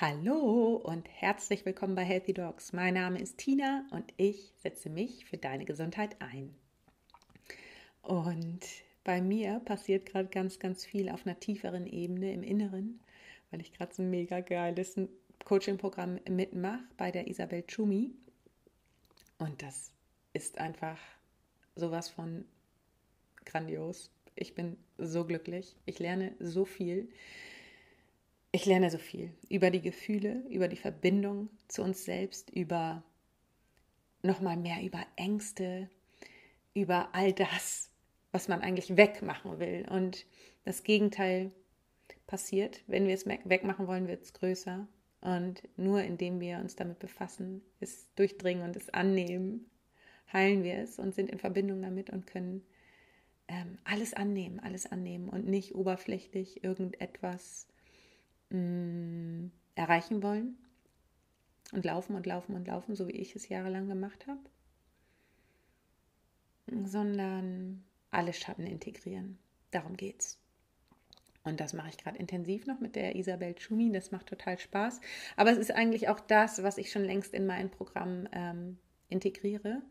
Hallo und herzlich willkommen bei Healthy Dogs. Mein Name ist Tina und ich setze mich für deine Gesundheit ein. Und bei mir passiert gerade ganz, ganz viel auf einer tieferen Ebene im Inneren, weil ich gerade so ein mega geiles Coaching-Programm mitmache bei der Isabel Schumi. Und das ist einfach sowas von grandios. Ich bin so glücklich. Ich lerne so viel. Ich lerne so viel über die Gefühle, über die Verbindung zu uns selbst, über nochmal mehr über Ängste, über all das, was man eigentlich wegmachen will. Und das Gegenteil passiert. Wenn wir es wegmachen wollen, wird es größer. Und nur indem wir uns damit befassen, es durchdringen und es annehmen, heilen wir es und sind in Verbindung damit und können ähm, alles annehmen, alles annehmen und nicht oberflächlich irgendetwas mh, mm, erreichen wollen und laufen und laufen und laufen, so wie ich es jahrelang gemacht habe, sondern alle Schatten integrieren. Darum geht's. Und das mache ich gerade intensiv noch mit der Isabel Schumi. Das macht total Spaß. Aber es ist eigentlich auch das, was ich schon längst in mein Programm ähm, integriere.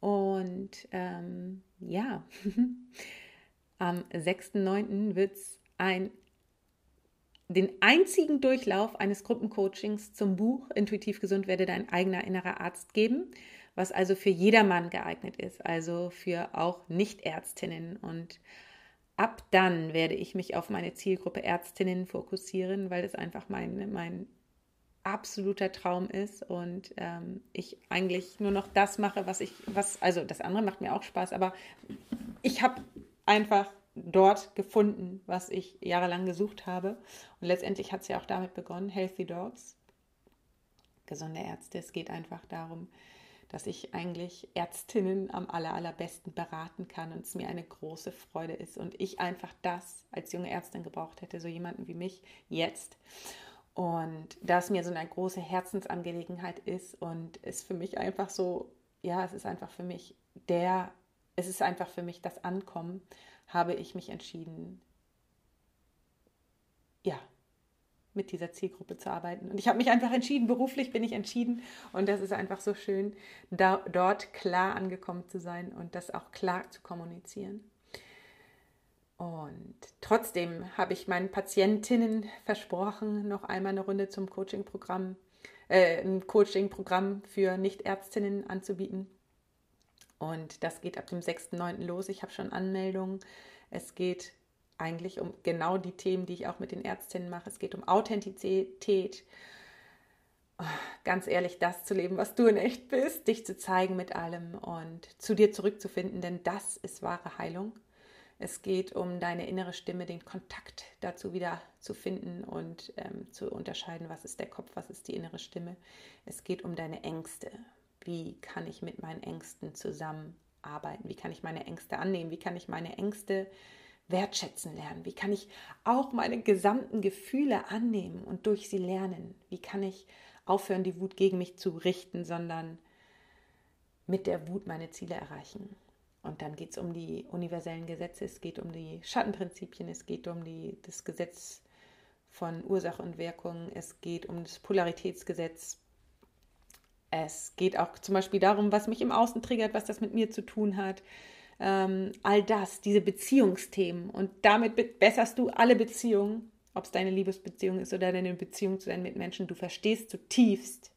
Und ähm, ja, am 6.9. wird es ein den einzigen Durchlauf eines Gruppencoachings zum Buch Intuitiv gesund werde dein eigener innerer Arzt geben, was also für jedermann geeignet ist, also für auch Nichtärztinnen. Und ab dann werde ich mich auf meine Zielgruppe Ärztinnen fokussieren, weil das einfach mein, mein absoluter Traum ist und ähm, ich eigentlich nur noch das mache, was ich, was, also das andere macht mir auch Spaß, aber ich habe einfach dort gefunden, was ich jahrelang gesucht habe. Und letztendlich hat es ja auch damit begonnen, Healthy Dogs, gesunde Ärzte. Es geht einfach darum, dass ich eigentlich Ärztinnen am aller, allerbesten beraten kann und es mir eine große Freude ist und ich einfach das als junge Ärztin gebraucht hätte, so jemanden wie mich jetzt. Und da mir so eine große Herzensangelegenheit ist und es für mich einfach so, ja, es ist einfach für mich der, es ist einfach für mich das Ankommen habe ich mich entschieden, ja, mit dieser Zielgruppe zu arbeiten. Und ich habe mich einfach entschieden, beruflich bin ich entschieden. Und das ist einfach so schön, da, dort klar angekommen zu sein und das auch klar zu kommunizieren. Und trotzdem habe ich meinen Patientinnen versprochen, noch einmal eine Runde zum Coaching-Programm, äh, ein Coaching-Programm für Nichtärztinnen anzubieten. Und das geht ab dem 6.9. los. Ich habe schon Anmeldungen. Es geht eigentlich um genau die Themen, die ich auch mit den Ärztinnen mache. Es geht um Authentizität. Oh, ganz ehrlich, das zu leben, was du in echt bist, dich zu zeigen mit allem und zu dir zurückzufinden, denn das ist wahre Heilung. Es geht um deine innere Stimme, den Kontakt dazu wieder zu finden und ähm, zu unterscheiden, was ist der Kopf, was ist die innere Stimme. Es geht um deine Ängste, wie kann ich mit meinen Ängsten zusammenarbeiten, wie kann ich meine Ängste annehmen, wie kann ich meine Ängste wertschätzen lernen, wie kann ich auch meine gesamten Gefühle annehmen und durch sie lernen, wie kann ich aufhören, die Wut gegen mich zu richten, sondern mit der Wut meine Ziele erreichen. Und dann geht es um die universellen Gesetze, es geht um die Schattenprinzipien, es geht um die, das Gesetz von Ursache und Wirkung, es geht um das Polaritätsgesetz, es geht auch zum Beispiel darum, was mich im Außen triggert, was das mit mir zu tun hat. Ähm, all das, diese Beziehungsthemen. Und damit besserst du alle Beziehungen, ob es deine Liebesbeziehung ist oder deine Beziehung zu deinen Mitmenschen. Du verstehst zutiefst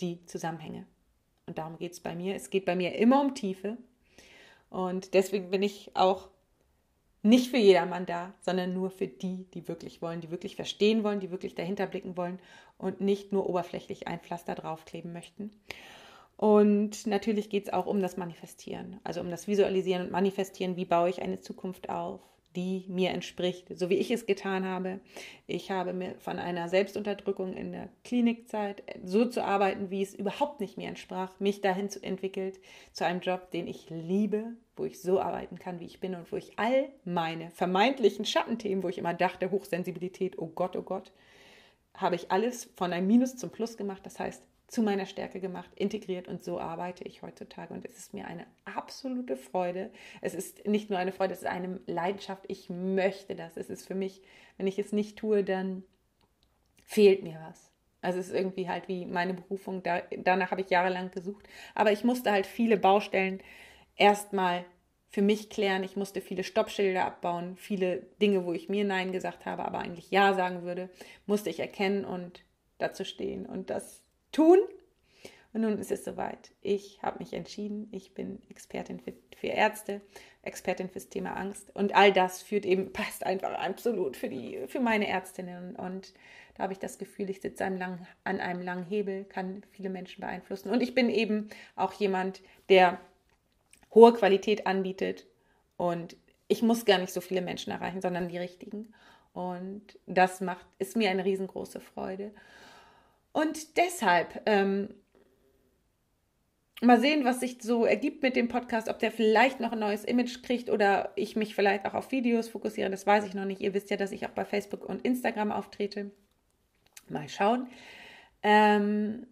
die Zusammenhänge. Und darum geht es bei mir. Es geht bei mir immer um Tiefe. Und deswegen bin ich auch nicht für jedermann da, sondern nur für die, die wirklich wollen, die wirklich verstehen wollen, die wirklich dahinter blicken wollen und nicht nur oberflächlich ein Pflaster draufkleben möchten. Und natürlich geht es auch um das Manifestieren, also um das Visualisieren und Manifestieren. Wie baue ich eine Zukunft auf? Die mir entspricht, so wie ich es getan habe. Ich habe mir von einer Selbstunterdrückung in der Klinikzeit so zu arbeiten, wie es überhaupt nicht mir entsprach, mich dahin zu entwickelt zu einem Job, den ich liebe, wo ich so arbeiten kann, wie ich bin und wo ich all meine vermeintlichen Schattenthemen, wo ich immer dachte, Hochsensibilität, oh Gott, oh Gott, habe ich alles von einem Minus zum Plus gemacht. Das heißt, zu meiner Stärke gemacht, integriert und so arbeite ich heutzutage. Und es ist mir eine absolute Freude. Es ist nicht nur eine Freude, es ist eine Leidenschaft. Ich möchte das. Es ist für mich, wenn ich es nicht tue, dann fehlt mir was. Also es ist irgendwie halt wie meine Berufung, da, danach habe ich jahrelang gesucht. Aber ich musste halt viele Baustellen erstmal für mich klären. Ich musste viele Stoppschilder abbauen, viele Dinge, wo ich mir Nein gesagt habe, aber eigentlich Ja sagen würde, musste ich erkennen und dazu stehen und das tun. Und nun ist es soweit. Ich habe mich entschieden. Ich bin Expertin für, für, Ärzte, Expertin fürs Thema Angst. Und all das führt eben, passt einfach absolut für, die, für meine Ärztinnen. Und da habe ich das Gefühl, ich sitze an, lang, an einem langen Hebel, kann viele Menschen beeinflussen. Und ich bin eben auch jemand, der hohe Qualität anbietet. Und ich muss gar nicht so viele Menschen erreichen, sondern die richtigen. Und das macht, ist mir eine riesengroße Freude. Und deshalb ähm, mal sehen, was sich so ergibt mit dem Podcast, ob der vielleicht noch ein neues Image kriegt oder ich mich vielleicht auch auf Videos fokussiere. Das weiß ich noch nicht. Ihr wisst ja, dass ich auch bei Facebook und Instagram auftrete. Mal schauen. Ähm,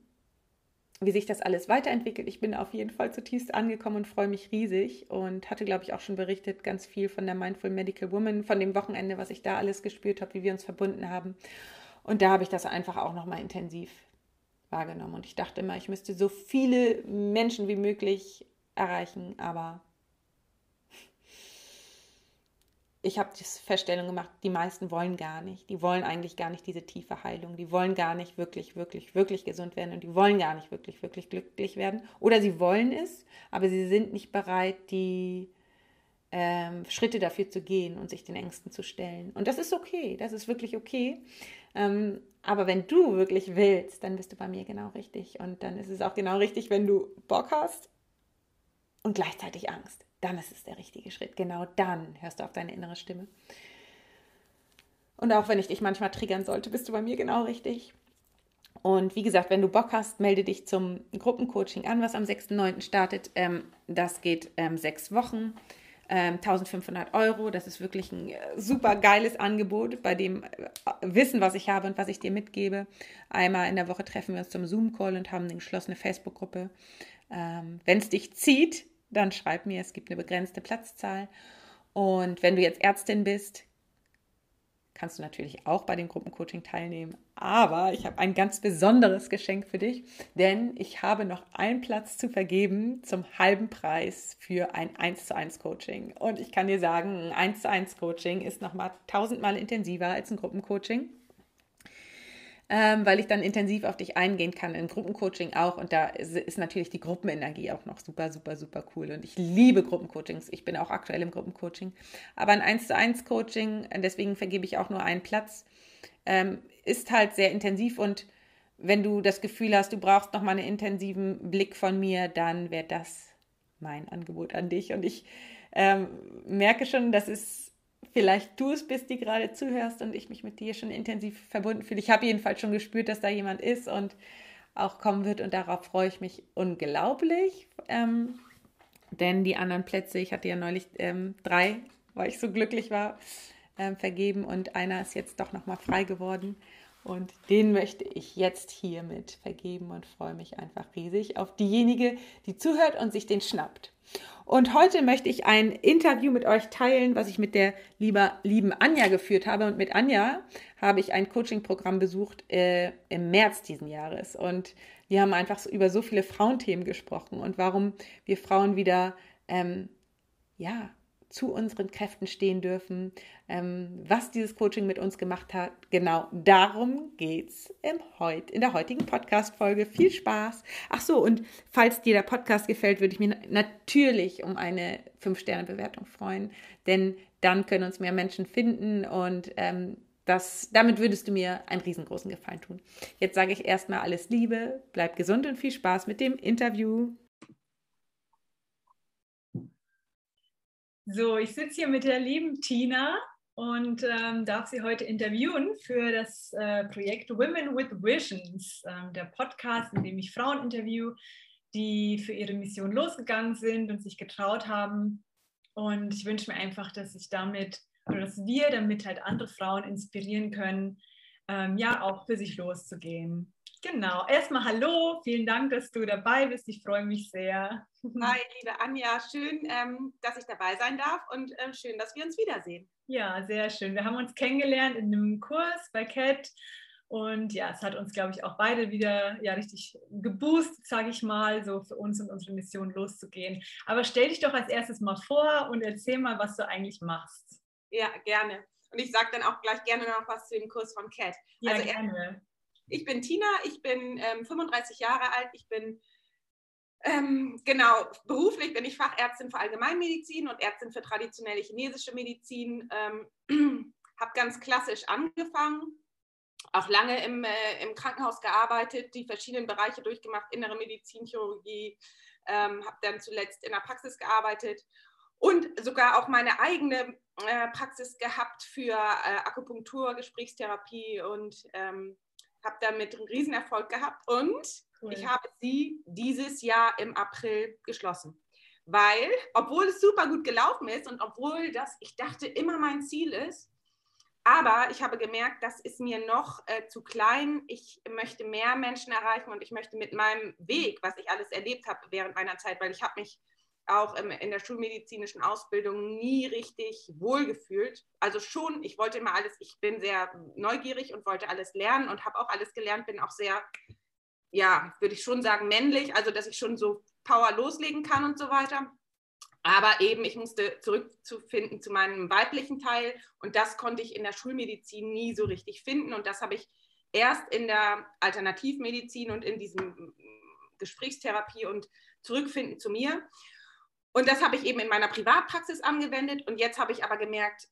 wie sich das alles weiterentwickelt. Ich bin auf jeden Fall zutiefst angekommen und freue mich riesig und hatte, glaube ich, auch schon berichtet ganz viel von der Mindful Medical Woman, von dem Wochenende, was ich da alles gespürt habe, wie wir uns verbunden haben. Und da habe ich das einfach auch nochmal intensiv wahrgenommen. Und ich dachte immer, ich müsste so viele Menschen wie möglich erreichen, aber ich habe die Feststellung gemacht, die meisten wollen gar nicht. Die wollen eigentlich gar nicht diese tiefe Heilung. Die wollen gar nicht wirklich, wirklich, wirklich gesund werden und die wollen gar nicht wirklich, wirklich glücklich werden. Oder sie wollen es, aber sie sind nicht bereit, die ähm, Schritte dafür zu gehen und sich den Ängsten zu stellen. Und das ist okay, das ist wirklich okay. Ähm, aber wenn du wirklich willst, dann bist du bei mir genau richtig. Und dann ist es auch genau richtig, wenn du Bock hast und gleichzeitig Angst. Dann ist es der richtige Schritt. Genau dann hörst du auf deine innere Stimme. Und auch wenn ich dich manchmal triggern sollte, bist du bei mir genau richtig. Und wie gesagt, wenn du Bock hast, melde dich zum Gruppencoaching an, was am 6.9. startet. Ähm, das geht ähm, sechs Wochen. 1500 ähm, Euro. Das ist wirklich ein äh, super geiles Angebot bei dem äh, Wissen, was ich habe und was ich dir mitgebe. Einmal in der Woche treffen wir uns zum Zoom-Call und haben eine geschlossene Facebook-Gruppe. Ähm, wenn es dich zieht, dann schreib mir, es gibt eine begrenzte Platzzahl. Und wenn du jetzt Ärztin bist, kannst du natürlich auch bei dem Gruppencoaching teilnehmen. Aber ich habe ein ganz besonderes Geschenk für dich, denn ich habe noch einen Platz zu vergeben zum halben Preis für ein 1 zu 1 Coaching. Und ich kann dir sagen, ein 1 zu 1 Coaching ist nochmal tausendmal intensiver als ein Gruppencoaching ähm, weil ich dann intensiv auf dich eingehen kann, im Gruppencoaching auch. Und da ist, ist, natürlich die Gruppenenergie auch noch super, super, super cool. Und ich liebe Gruppencoachings. Ich bin auch aktuell im Gruppencoaching. Aber ein 1 zu 1 Coaching, deswegen vergebe ich auch nur einen Platz, ähm, ist halt sehr intensiv und wenn du das Gefühl hast, du brauchst noch mal einen intensiven Blick von mir, dann wäre das mein Angebot an dich. Und ich ähm, merke schon, dass es vielleicht du es bist, die gerade zuhörst und ich mich mit dir schon intensiv verbunden fühle. Ich habe jedenfalls schon gespürt, dass da jemand ist und auch kommen wird und darauf freue ich mich unglaublich. Ähm, denn die anderen Plätze, ich hatte ja neulich ähm, drei, weil ich so glücklich war, ähm, vergeben und einer ist jetzt doch nochmal frei geworden. Und den möchte ich jetzt hiermit vergeben und freue mich einfach riesig auf diejenige, die zuhört und sich den schnappt. Und heute möchte ich ein Interview mit euch teilen, was ich mit der lieber, lieben Anja geführt habe. Und mit Anja habe ich ein Coaching-Programm besucht äh, im März diesen Jahres. Und wir haben einfach so über so viele Frauenthemen gesprochen und warum wir Frauen wieder ähm, ja, zu unseren Kräften stehen dürfen, ähm, was dieses Coaching mit uns gemacht hat. Genau darum geht es heut, in der heutigen Podcast-Folge. Viel Spaß. Ach so, und falls dir der Podcast gefällt, würde ich mich natürlich um eine 5-Sterne-Bewertung freuen, denn dann können uns mehr Menschen finden und ähm, das, damit würdest du mir einen riesengroßen Gefallen tun. Jetzt sage ich erstmal alles Liebe, bleib gesund und viel Spaß mit dem Interview. So, ich sitze hier mit der lieben Tina und ähm, darf sie heute interviewen für das äh, Projekt Women with Visions, ähm, der Podcast, in dem ich Frauen interview, die für ihre Mission losgegangen sind und sich getraut haben. Und ich wünsche mir einfach, dass ich damit oder dass wir damit halt andere Frauen inspirieren können, ähm, ja auch für sich loszugehen. Genau, erstmal hallo, vielen Dank, dass du dabei bist. Ich freue mich sehr. Hi, liebe Anja, schön, ähm, dass ich dabei sein darf und ähm, schön, dass wir uns wiedersehen. Ja, sehr schön. Wir haben uns kennengelernt in einem Kurs bei CAT Und ja, es hat uns, glaube ich, auch beide wieder ja richtig geboostet, sage ich mal, so für uns und unsere Mission loszugehen. Aber stell dich doch als erstes mal vor und erzähl mal, was du eigentlich machst. Ja, gerne. Und ich sage dann auch gleich gerne noch was zu dem Kurs von Cat. Ja, also, gerne. Ich bin Tina, ich bin ähm, 35 Jahre alt, ich bin ähm, genau, beruflich bin ich Fachärztin für Allgemeinmedizin und Ärztin für traditionelle chinesische Medizin. Ähm, habe ganz klassisch angefangen, auch lange im, äh, im Krankenhaus gearbeitet, die verschiedenen Bereiche durchgemacht, innere Medizin, Chirurgie, ähm, habe dann zuletzt in der Praxis gearbeitet und sogar auch meine eigene äh, Praxis gehabt für äh, Akupunktur, Gesprächstherapie und ähm, habe damit einen Riesenerfolg gehabt und cool. ich habe sie dieses Jahr im April geschlossen. Weil, obwohl es super gut gelaufen ist und obwohl das, ich dachte, immer mein Ziel ist, aber ich habe gemerkt, das ist mir noch äh, zu klein. Ich möchte mehr Menschen erreichen und ich möchte mit meinem Weg, was ich alles erlebt habe während meiner Zeit, weil ich habe mich auch im, in der schulmedizinischen Ausbildung nie richtig wohlgefühlt. Also schon, ich wollte immer alles, ich bin sehr neugierig und wollte alles lernen und habe auch alles gelernt, bin auch sehr, ja, würde ich schon sagen, männlich, also dass ich schon so Power loslegen kann und so weiter. Aber eben, ich musste zurückzufinden zu meinem weiblichen Teil und das konnte ich in der Schulmedizin nie so richtig finden und das habe ich erst in der Alternativmedizin und in diesem Gesprächstherapie und zurückfinden zu mir. Und das habe ich eben in meiner Privatpraxis angewendet. Und jetzt habe ich aber gemerkt,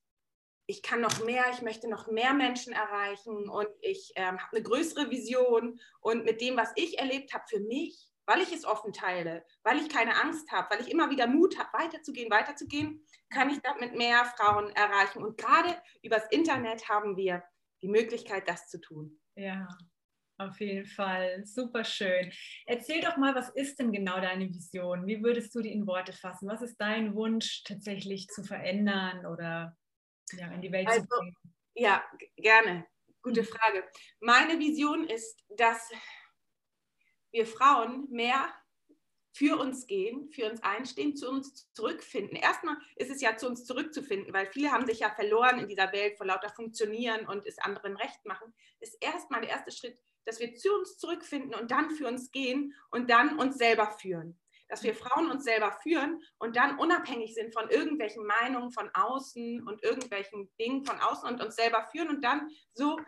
ich kann noch mehr, ich möchte noch mehr Menschen erreichen und ich ähm, habe eine größere Vision. Und mit dem, was ich erlebt habe für mich, weil ich es offen teile, weil ich keine Angst habe, weil ich immer wieder Mut habe, weiterzugehen, weiterzugehen, kann ich damit mehr Frauen erreichen. Und gerade übers Internet haben wir die Möglichkeit, das zu tun. Ja, auf jeden Fall, super schön. Erzähl doch mal, was ist denn genau deine Vision? Wie würdest du die in Worte fassen? Was ist dein Wunsch tatsächlich zu verändern oder ja, in die Welt also, zu bringen? Ja, gerne. Gute mhm. Frage. Meine Vision ist, dass wir Frauen mehr für uns gehen, für uns einstehen, zu uns zurückfinden. Erstmal ist es ja zu uns zurückzufinden, weil viele haben sich ja verloren in dieser Welt vor lauter Funktionieren und es anderen recht machen. Ist erstmal der erste Schritt, dass wir zu uns zurückfinden und dann für uns gehen und dann uns selber führen. Dass wir Frauen uns selber führen und dann unabhängig sind von irgendwelchen Meinungen von außen und irgendwelchen Dingen von außen und uns selber führen und dann so,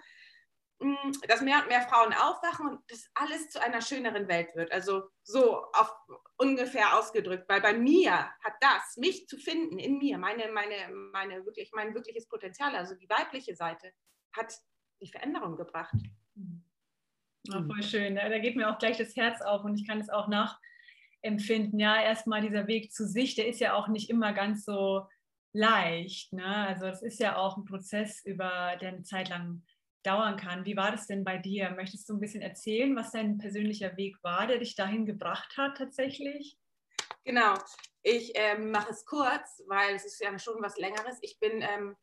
mm, dass mehr und mehr Frauen aufwachen und das alles zu einer schöneren Welt wird. Also so auf ungefähr ausgedrückt, weil bei mir hat das, mich zu finden in mir, meine, meine, meine wirklich, mein wirkliches Potenzial, also die weibliche Seite, hat die Veränderung gebracht. Mhm. Oh, voll schön. Da geht mir auch gleich das Herz auf und ich kann es auch nachempfinden. Ja, erstmal dieser Weg zu sich, der ist ja auch nicht immer ganz so leicht. Ne? Also es ist ja auch ein Prozess, über der eine Zeit lang dauern kann. Wie war das denn bei dir? Möchtest du ein bisschen erzählen, was dein persönlicher Weg war, der dich dahin gebracht hat tatsächlich? Genau. Ich ähm, mache es kurz, weil es ist ja schon was Längeres. Ich bin ähm,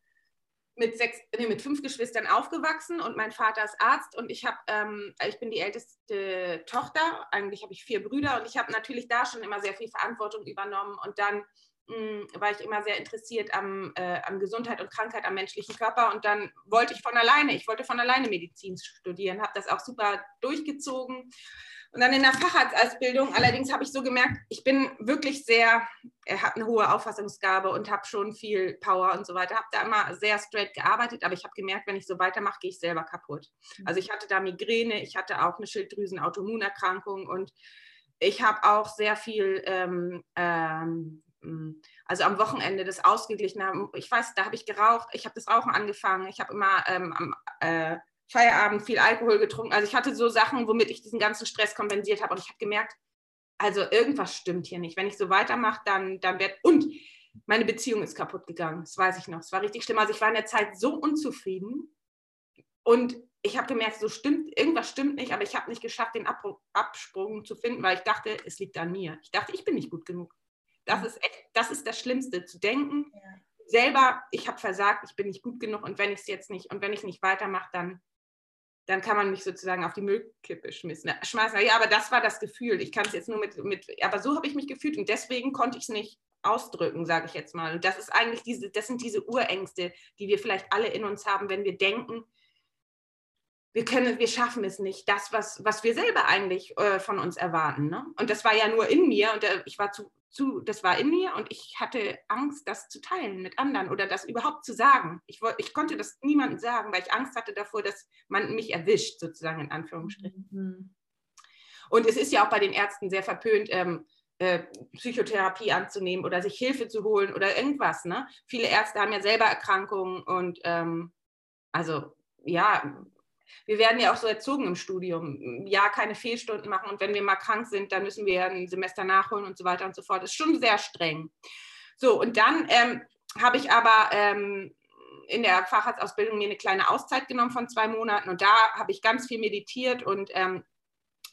mit sechs, nee, mit fünf Geschwistern aufgewachsen und mein Vater ist Arzt und ich habe, ähm, ich bin die älteste Tochter. Eigentlich habe ich vier Brüder und ich habe natürlich da schon immer sehr viel Verantwortung übernommen und dann mh, hm, war ich immer sehr interessiert am, äh, an Gesundheit und Krankheit am menschlichen Körper und dann wollte ich von alleine, ich wollte von alleine Medizin studieren, habe das auch super durchgezogen und dann in der Facharztausbildung, allerdings habe ich so gemerkt, ich bin wirklich sehr, er hat eine hohe Auffassungsgabe und habe schon viel Power und so weiter. Habe da immer sehr straight gearbeitet, aber ich habe gemerkt, wenn ich so weitermache, gehe ich selber kaputt. Mhm. Also ich hatte da Migräne, ich hatte auch eine Schilddrüsenautoimmunerkrankung und ich habe auch sehr viel, ähm, ähm, also am Wochenende das ausgeglichen. Ich weiß, da habe ich geraucht, ich habe das Rauchen angefangen, ich habe immer ähm, am äh, Feierabend viel Alkohol getrunken. Also ich hatte so Sachen, womit ich diesen ganzen Stress kompensiert habe. Und ich habe gemerkt, also irgendwas stimmt hier nicht. Wenn ich so weitermache, dann, dann wird. Und meine Beziehung ist kaputt gegangen. Das weiß ich noch. Es war richtig schlimm. Also ich war in der Zeit so unzufrieden. Und ich habe gemerkt, so stimmt, irgendwas stimmt nicht, aber ich habe nicht geschafft, den Absprung zu finden, weil ich dachte, es liegt an mir. Ich dachte, ich bin nicht gut genug. Das ist echt, das ist das Schlimmste, zu denken, ja. selber, ich habe versagt, ich bin nicht gut genug und wenn ich es jetzt nicht, und wenn ich nicht weitermache, dann, dann kann man mich sozusagen auf die Müllkippe schmeißen. Ja, aber das war das Gefühl. Ich kann es jetzt nur mit, mit aber so habe ich mich gefühlt und deswegen konnte ich es nicht ausdrücken, sage ich jetzt mal. Und das ist eigentlich diese, das sind diese Urängste, die wir vielleicht alle in uns haben, wenn wir denken, wir können, wir schaffen es nicht, das, was, was wir selber eigentlich äh, von uns erwarten. Ne? Und das war ja nur in mir und äh, ich war zu, zu, das war in mir und ich hatte Angst, das zu teilen mit anderen oder das überhaupt zu sagen. Ich, ich konnte das niemandem sagen, weil ich Angst hatte davor, dass man mich erwischt, sozusagen in Anführungsstrichen. Mhm. Und es ist ja auch bei den Ärzten sehr verpönt, ähm, äh, Psychotherapie anzunehmen oder sich Hilfe zu holen oder irgendwas. Ne? Viele Ärzte haben ja selber Erkrankungen und ähm, also ja, wir werden ja auch so erzogen im Studium. Ja, keine Fehlstunden machen und wenn wir mal krank sind, dann müssen wir ein Semester nachholen und so weiter und so fort. Das ist schon sehr streng. So, und dann ähm, habe ich aber ähm, in der Facharztausbildung mir eine kleine Auszeit genommen von zwei Monaten und da habe ich ganz viel meditiert und ähm,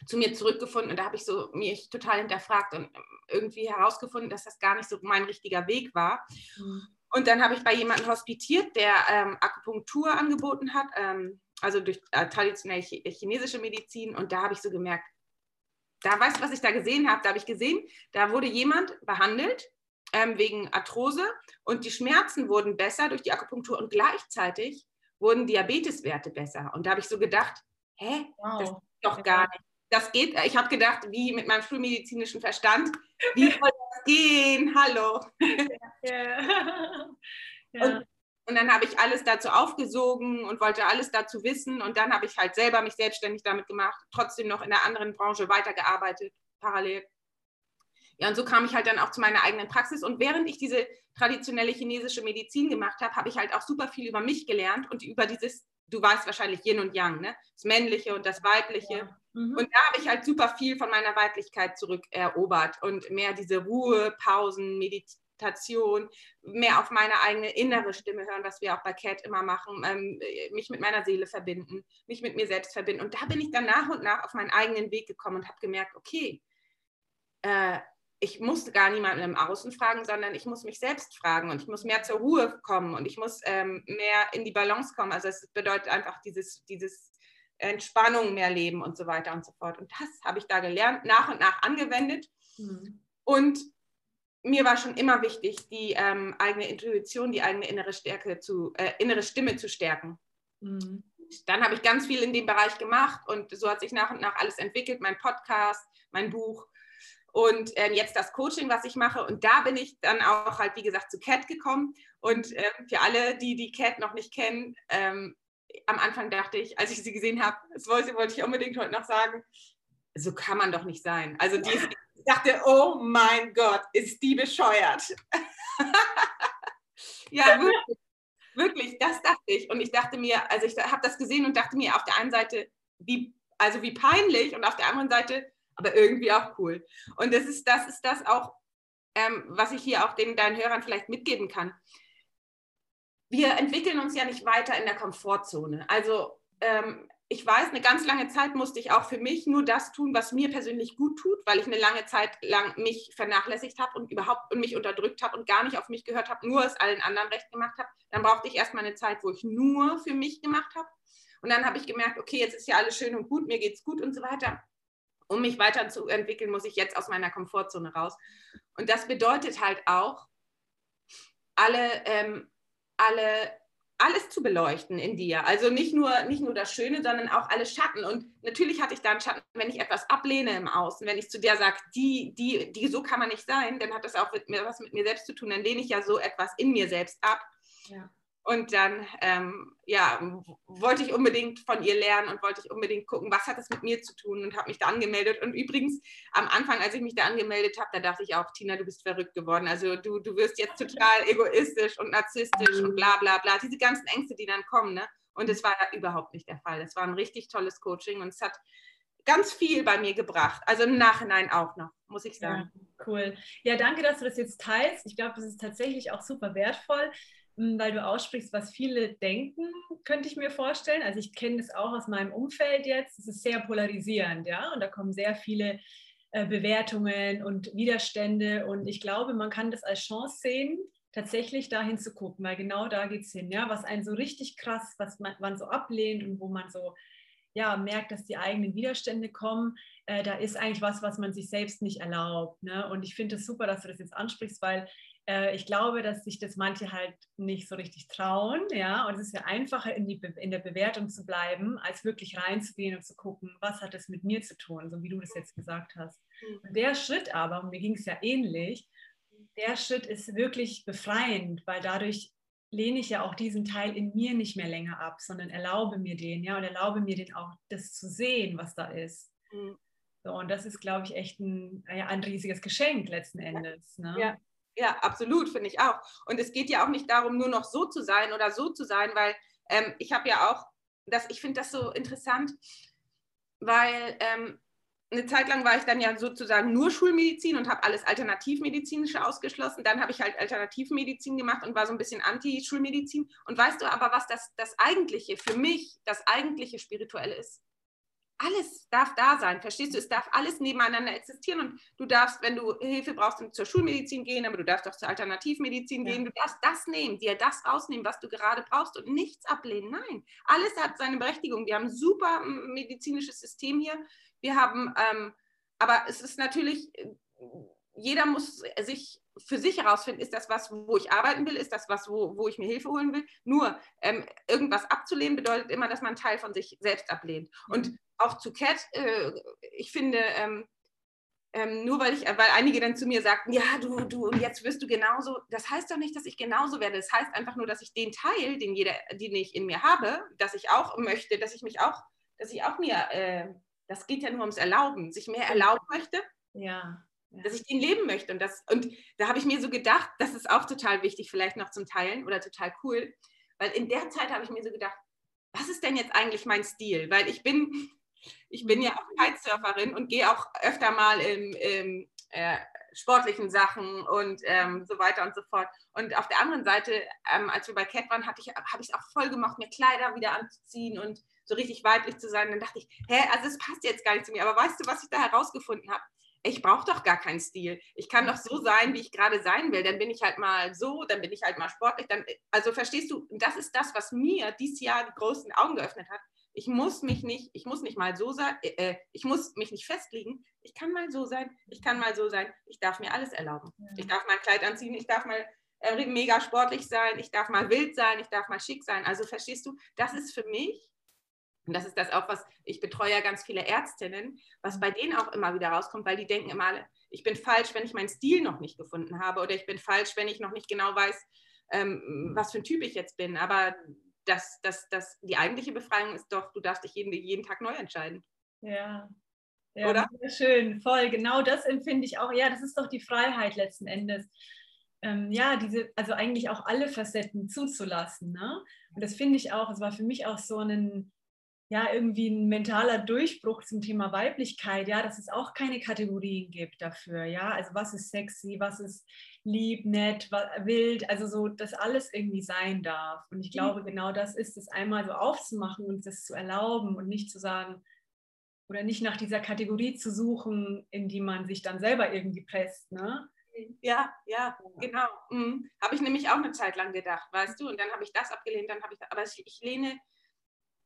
zu mir zurückgefunden und da habe ich so mich total hinterfragt und irgendwie herausgefunden, dass das gar nicht so mein richtiger Weg war. Mhm. Und dann habe ich bei jemandem hospitiert, der ähm, Akupunktur angeboten hat, ähm, also durch äh, traditionelle chinesische Medizin. Und da habe ich so gemerkt, da weißt du, was ich da gesehen habe? Da habe ich gesehen, da wurde jemand behandelt ähm, wegen Arthrose und die Schmerzen wurden besser durch die Akupunktur und gleichzeitig wurden Diabeteswerte besser. Und da habe ich so gedacht, hä, wow. das ist doch gar nicht. Das geht, ich habe gedacht, wie mit meinem schulmedizinischen Verstand, wie soll das gehen? Hallo. Ja. ja. Und und dann habe ich alles dazu aufgesogen und wollte alles dazu wissen. Und dann habe ich halt selber mich selbstständig damit gemacht, trotzdem noch in der anderen Branche weitergearbeitet, parallel. Ja, und so kam ich halt dann auch zu meiner eigenen Praxis. Und während ich diese traditionelle chinesische Medizin gemacht habe, habe ich halt auch super viel über mich gelernt und über dieses, du weißt wahrscheinlich Yin und Yang, ne? das Männliche und das Weibliche. Ja. Mhm. Und da habe ich halt super viel von meiner Weiblichkeit zurückerobert und mehr diese Ruhe, Pausen, Meditation Meditation, mehr auf meine eigene innere Stimme hören, was wir auch bei Cat immer machen, ähm, mich mit meiner Seele verbinden, mich mit mir selbst verbinden. Und da bin ich dann nach und nach auf meinen eigenen Weg gekommen und habe gemerkt, okay, äh, ich muss gar niemanden im Außen fragen, sondern ich muss mich selbst fragen und ich muss mehr zur Ruhe kommen und ich muss ähm, mehr in die Balance kommen. Also es bedeutet einfach dieses, dieses Entspannung mehr leben und so weiter und so fort. Und das habe ich da gelernt, nach und nach angewendet. Mhm. Und mir war schon immer wichtig, die ähm, eigene Intuition, die eigene innere Stärke zu, äh, innere Stimme zu stärken. Mhm. Dann habe ich ganz viel in dem Bereich gemacht und so hat sich nach und nach alles entwickelt, mein Podcast, mein Buch und ähm, jetzt das Coaching, was ich mache. Und da bin ich dann auch halt, wie gesagt, zu Cat gekommen. Und äh, für alle, die die Cat noch nicht kennen, ähm, am Anfang dachte ich, als ich sie gesehen habe, das wollte ich unbedingt heute noch sagen, so kann man doch nicht sein. Also die ich dachte, oh mein Gott, ist die bescheuert. ja, wirklich. Wirklich, das dachte ich. Und ich dachte mir, also ich habe das gesehen und dachte mir auf der einen Seite, wie, also wie peinlich und auf der anderen Seite, aber irgendwie auch cool. Und das ist das, ist das auch, ähm, was ich hier auch den, deinen Hörern vielleicht mitgeben kann. Wir entwickeln uns ja nicht weiter in der Komfortzone. Also ähm, ich weiß, eine ganz lange Zeit musste ich auch für mich nur das tun, was mir persönlich gut tut, weil ich eine lange Zeit lang mich vernachlässigt habe und überhaupt mich unterdrückt habe und gar nicht auf mich gehört habe, nur es allen anderen recht gemacht habe. Dann brauchte ich erstmal eine Zeit, wo ich nur für mich gemacht habe. Und dann habe ich gemerkt, okay, jetzt ist ja alles schön und gut, mir geht es gut und so weiter. Um mich weiterzuentwickeln, muss ich jetzt aus meiner Komfortzone raus. Und das bedeutet halt auch, alle, ähm, alle alles zu beleuchten in dir. Also nicht nur, nicht nur das Schöne, sondern auch alle Schatten. Und natürlich hatte ich da einen Schatten, wenn ich etwas ablehne im Außen, wenn ich zu dir sage, die, die, die, so kann man nicht sein, dann hat das auch mit mir, was mit mir selbst zu tun. Dann lehne ich ja so etwas in mir selbst ab. Ja. Und dann, ähm, ja, wollte ich unbedingt von ihr lernen und wollte ich unbedingt gucken, was hat das mit mir zu tun und habe mich da angemeldet. Und übrigens, am Anfang, als ich mich da angemeldet habe, da dachte ich auch, Tina, du bist verrückt geworden. Also du, du wirst jetzt total egoistisch und narzisstisch und bla bla bla. Diese ganzen Ängste, die dann kommen. Ne? Und es war ja überhaupt nicht der Fall. Es war ein richtig tolles Coaching und es hat ganz viel bei mir gebracht. Also im Nachhinein auch noch, muss ich sagen. Ja, cool. Ja, danke, dass du das jetzt teilst. Ich glaube, das ist tatsächlich auch super wertvoll. Hm, weil du aussprichst, was viele denken, könnte ich mir vorstellen. Also ich kenne das auch aus meinem Umfeld jetzt. Es ist sehr polarisierend, ja, und da kommen sehr viele äh, Bewertungen und Widerstände. Und ich glaube, man kann das als Chance sehen, tatsächlich dahin zu gucken, weil genau da geht es hin, ja, was einen so richtig krass, was man, man so ablehnt und wo man so ja, merkt, dass die eigenen Widerstände kommen, äh, da ist eigentlich was, was man sich selbst nicht erlaubt. Ne? Und ich finde es super, dass du das jetzt ansprichst, weil äh, ich glaube, dass sich das manche halt nicht so richtig trauen, ja, und es ist ja einfacher in, die, in der Bewertung zu bleiben, als wirklich reinzugehen und zu gucken, was hat das mit mir zu tun, so wie du das jetzt gesagt hast. Mhm. Und der Schritt aber, und mir ging es ja ähnlich, der Schritt ist wirklich befreiend, weil dadurch lehne ich ja auch diesen Teil in mir nicht mehr länger ab, sondern erlaube mir den, ja, und erlaube mir den auch, das zu sehen, was da ist. Mhm. So, und das ist, glaube ich, echt ein, ja, ein riesiges Geschenk letzten Endes. Ne? Ja. Ja, absolut, finde ich auch. Und es geht ja auch nicht darum, nur noch so zu sein oder so zu sein, weil ähm, ich habe ja auch, das, ich finde das so interessant, weil ähm, eine Zeit lang war ich dann ja sozusagen nur Schulmedizin und habe alles Alternativmedizinische ausgeschlossen. Dann habe ich halt Alternativmedizin gemacht und war so ein bisschen Anti-Schulmedizin. Und weißt du aber, was das, das eigentliche, für mich, das eigentliche Spirituelle ist? Alles darf da sein, verstehst du? Es darf alles nebeneinander existieren und du darfst, wenn du Hilfe brauchst, zur Schulmedizin gehen, aber du darfst auch zur Alternativmedizin ja. gehen. Du darfst das nehmen, dir das rausnehmen, was du gerade brauchst und nichts ablehnen. Nein, alles hat seine Berechtigung. Wir haben ein super medizinisches System hier wir haben, ähm, aber es ist natürlich, jeder muss sich für sich herausfinden, ist das was, wo ich arbeiten will, ist das was, wo, wo ich mir Hilfe holen will. Nur ähm, irgendwas abzulehnen bedeutet immer, dass man einen Teil von sich selbst ablehnt. Mhm. Und auch zu Cat, äh, ich finde, ähm, ähm, nur weil ich, weil einige dann zu mir sagten, ja, du, du, jetzt wirst du genauso, das heißt doch nicht, dass ich genauso werde. Das heißt einfach nur, dass ich den Teil, den jeder, den ich in mir habe, dass ich auch möchte, dass ich mich auch, dass ich auch mir äh, das geht ja nur ums Erlauben, sich mehr erlauben möchte. Ja. ja. Dass ich den leben möchte. Und, das, und da habe ich mir so gedacht, das ist auch total wichtig, vielleicht noch zum Teilen oder total cool. Weil in der Zeit habe ich mir so gedacht, was ist denn jetzt eigentlich mein Stil? Weil ich bin, ich bin ja auch Kitesurferin und gehe auch öfter mal im, im äh, sportlichen Sachen und ähm, so weiter und so fort. Und auf der anderen Seite, ähm, als wir bei Cat waren, habe ich es auch voll gemacht, mir Kleider wieder anzuziehen und so richtig weiblich zu sein. Dann dachte ich, hä, also es passt jetzt gar nicht zu mir. Aber weißt du, was ich da herausgefunden habe? Ich brauche doch gar keinen Stil. Ich kann doch so sein, wie ich gerade sein will. Dann bin ich halt mal so, dann bin ich halt mal sportlich. Dann, also verstehst du, das ist das, was mir dieses Jahr die großen Augen geöffnet hat. Ich muss mich nicht, ich muss nicht mal so sein, äh, äh, ich muss mich nicht festlegen. Ich kann mal so sein, ich kann mal so sein. Ich darf mir alles erlauben. Ich darf mal ein Kleid anziehen, ich darf mal äh, mega sportlich sein, ich darf mal wild sein, ich darf mal schick sein. Also verstehst du, das ist für mich und das ist das auch, was ich betreue ja ganz viele Ärztinnen, was bei denen auch immer wieder rauskommt, weil die denken immer, ich bin falsch, wenn ich meinen Stil noch nicht gefunden habe oder ich bin falsch, wenn ich noch nicht genau weiß, ähm, was für ein Typ ich jetzt bin. Aber das, das, das, die eigentliche Befreiung ist doch, du darfst dich jeden, jeden Tag neu entscheiden. Ja. Ja, Oder? Sehr schön, voll. Genau das empfinde ich auch. Ja, das ist doch die Freiheit letzten Endes. Ähm, ja, diese, also eigentlich auch alle Facetten zuzulassen. Ne? Und das finde ich auch, es war für mich auch so ein, ja, irgendwie ein mentaler Durchbruch zum Thema Weiblichkeit, ja, dass es auch keine Kategorien gibt dafür, ja, also was ist sexy, was ist lieb, nett, wild, also so, dass alles irgendwie sein darf. Und ich glaube, genau das ist es, einmal so aufzumachen und das zu erlauben und nicht zu sagen, oder nicht nach dieser Kategorie zu suchen, in die man sich dann selber irgendwie presst, ne? Ja, ja, genau. Mhm. Habe ich nämlich auch eine Zeit lang gedacht, weißt du? Und dann habe ich das abgelehnt, dann habe ich, aber ich, ich lehne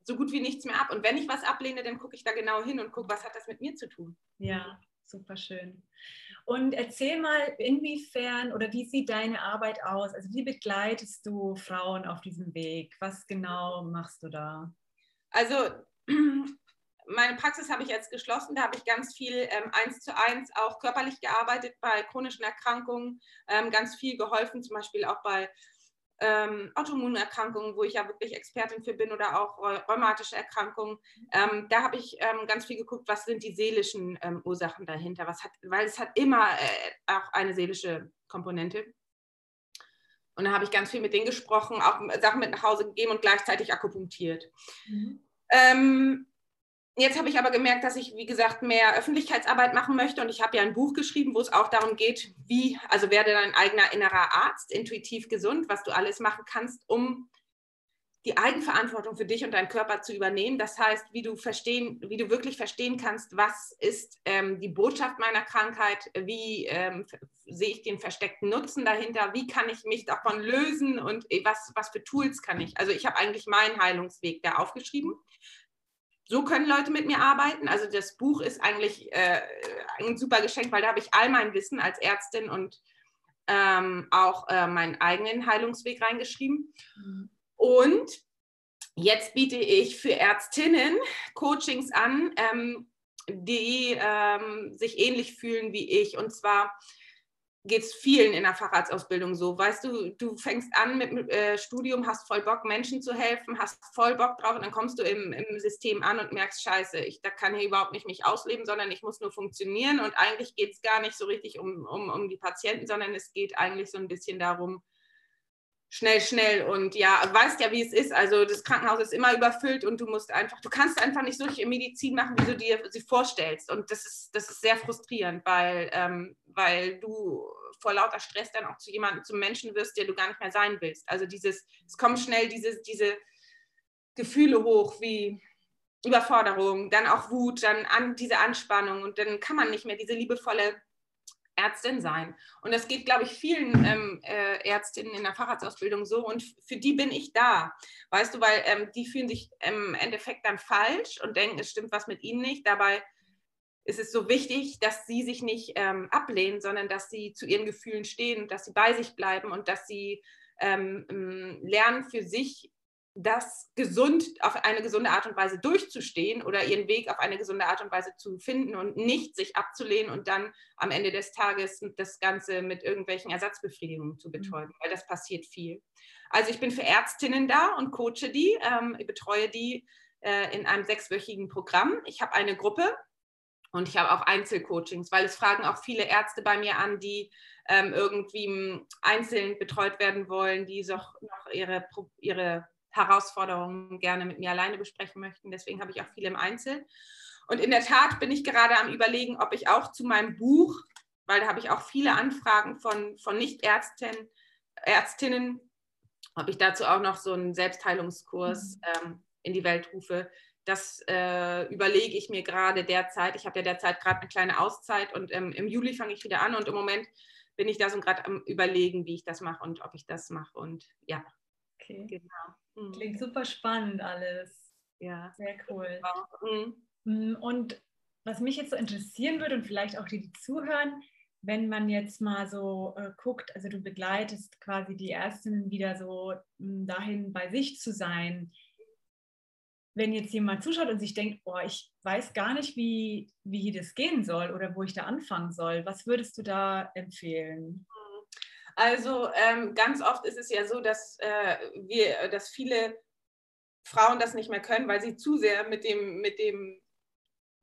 so gut wie nichts mehr ab. Und wenn ich was ablehne, dann gucke ich da genau hin und gucke, was hat das mit mir zu tun. Ja, super schön. Und erzähl mal, inwiefern oder wie sieht deine Arbeit aus? Also wie begleitest du Frauen auf diesem Weg? Was genau machst du da? Also meine Praxis habe ich jetzt geschlossen. Da habe ich ganz viel ähm, eins zu eins auch körperlich gearbeitet bei chronischen Erkrankungen, ähm, ganz viel geholfen, zum Beispiel auch bei ähm, Autoimmunerkrankungen, wo ich ja wirklich Expertin für bin, oder auch rheumatische Erkrankungen. Ähm, da habe ich ähm, ganz viel geguckt, was sind die seelischen ähm, Ursachen dahinter, was hat, weil es hat immer äh, auch eine seelische Komponente. Und da habe ich ganz viel mit denen gesprochen, auch Sachen mit nach Hause gegeben und gleichzeitig akupunktiert. Mhm. Jetzt habe ich aber gemerkt, dass ich, wie gesagt, mehr Öffentlichkeitsarbeit machen möchte. Und ich habe ja ein Buch geschrieben, wo es auch darum geht, wie, also werde dein eigener innerer Arzt, intuitiv gesund, was du alles machen kannst, um die Eigenverantwortung für dich und deinen Körper zu übernehmen. Das heißt, wie du verstehen, wie du wirklich verstehen kannst, was ist ähm, die Botschaft meiner Krankheit, wie ähm, sehe ich den versteckten Nutzen dahinter, wie kann ich mich davon lösen? Und äh, was, was für Tools kann ich. Also ich habe eigentlich meinen Heilungsweg da aufgeschrieben so können Leute mit mir arbeiten. Also das Buch ist eigentlich äh, ein super Geschenk, weil da habe ich all mein Wissen als Ärztin und ähm, auch äh, meinen eigenen Heilungsweg reingeschrieben. Mhm. Und jetzt biete ich für Ärztinnen Coachings an, ähm, die ähm, sich ähnlich fühlen wie ich. Und zwar geht es vielen in der Facharztausbildung so. Weißt du, du fängst an mit dem äh, Studium, hast voll Bock, Menschen zu helfen, hast voll Bock drauf und dann kommst du im, im System an und merkst, scheiße, ich da kann hier überhaupt nicht mich ausleben, sondern ich muss nur funktionieren und eigentlich geht es gar nicht so richtig um, um, um die Patienten, sondern es geht eigentlich so ein bisschen darum, schnell, schnell und ja, weißt ja, wie es ist. Also das Krankenhaus ist immer überfüllt und du musst einfach, du kannst einfach nicht solche Medizin machen, wie du dir sie vorstellst. Und das ist, das ist sehr frustrierend, weil, ähm, weil du vor lauter Stress dann auch zu jemandem, zum Menschen wirst, der du gar nicht mehr sein willst. Also dieses, es kommen schnell diese, diese Gefühle hoch wie Überforderung, dann auch Wut, dann an, diese Anspannung und dann kann man nicht mehr diese liebevolle Ärztin sein. Und das geht, glaube ich, vielen ähm, äh, Ärztinnen in der Facharztausbildung so. Und für die bin ich da. Weißt du, weil ähm, die fühlen sich im Endeffekt dann falsch und denken, es stimmt was mit ihnen nicht. Dabei ist es so wichtig, dass sie sich nicht ähm, ablehnen, sondern dass sie zu ihren Gefühlen stehen, dass sie bei sich bleiben und dass sie ähm, lernen, für sich das gesund auf eine gesunde Art und Weise durchzustehen oder ihren Weg auf eine gesunde Art und Weise zu finden und nicht sich abzulehnen und dann am Ende des Tages das Ganze mit irgendwelchen Ersatzbefriedigungen zu mhm. betäuben, weil das passiert viel. Also ich bin für Ärztinnen da und coache die, ähm, ich betreue die äh, in einem sechswöchigen Programm. Ich habe eine Gruppe und ich habe auch Einzelcoachings, weil es fragen auch viele Ärzte bei mir an, die ähm, irgendwie einzeln betreut werden wollen, die so noch ihre, ihre Herausforderungen gerne mit mir alleine besprechen möchten. Deswegen habe ich auch viele im Einzel. Und in der Tat bin ich gerade am Überlegen, ob ich auch zu meinem Buch, weil da habe ich auch viele Anfragen von, von Nicht-Ärztinnen, Ärztinnen, ob ich dazu auch noch so einen Selbstheilungskurs mhm. ähm, in die Welt rufe. Das äh, überlege ich mir gerade derzeit. Ich habe ja derzeit gerade eine kleine Auszeit und ähm, im Juli fange ich wieder an und im Moment bin ich da so gerade am Überlegen, wie ich das mache und ob ich das mache. Und ja, Okay. Genau. Mhm. Klingt super spannend alles. Ja. Sehr cool. Mhm. Mm, und was mich jetzt so interessieren würde und vielleicht auch die, die zuhören, wenn man jetzt mal so äh, guckt, also du begleitest quasi die Ärztinnen wieder so mh, mm, dahin bei sich zu sein. Wenn jetzt jemand zuschaut und sich denkt, boah, ich weiß gar nicht, wie, wie das gehen soll oder wo ich da anfangen soll, was würdest du da empfehlen? Also ähm, ganz oft ist es ja so, dass, äh, wir, dass viele Frauen das nicht mehr können, weil sie zu sehr mit dem, mit dem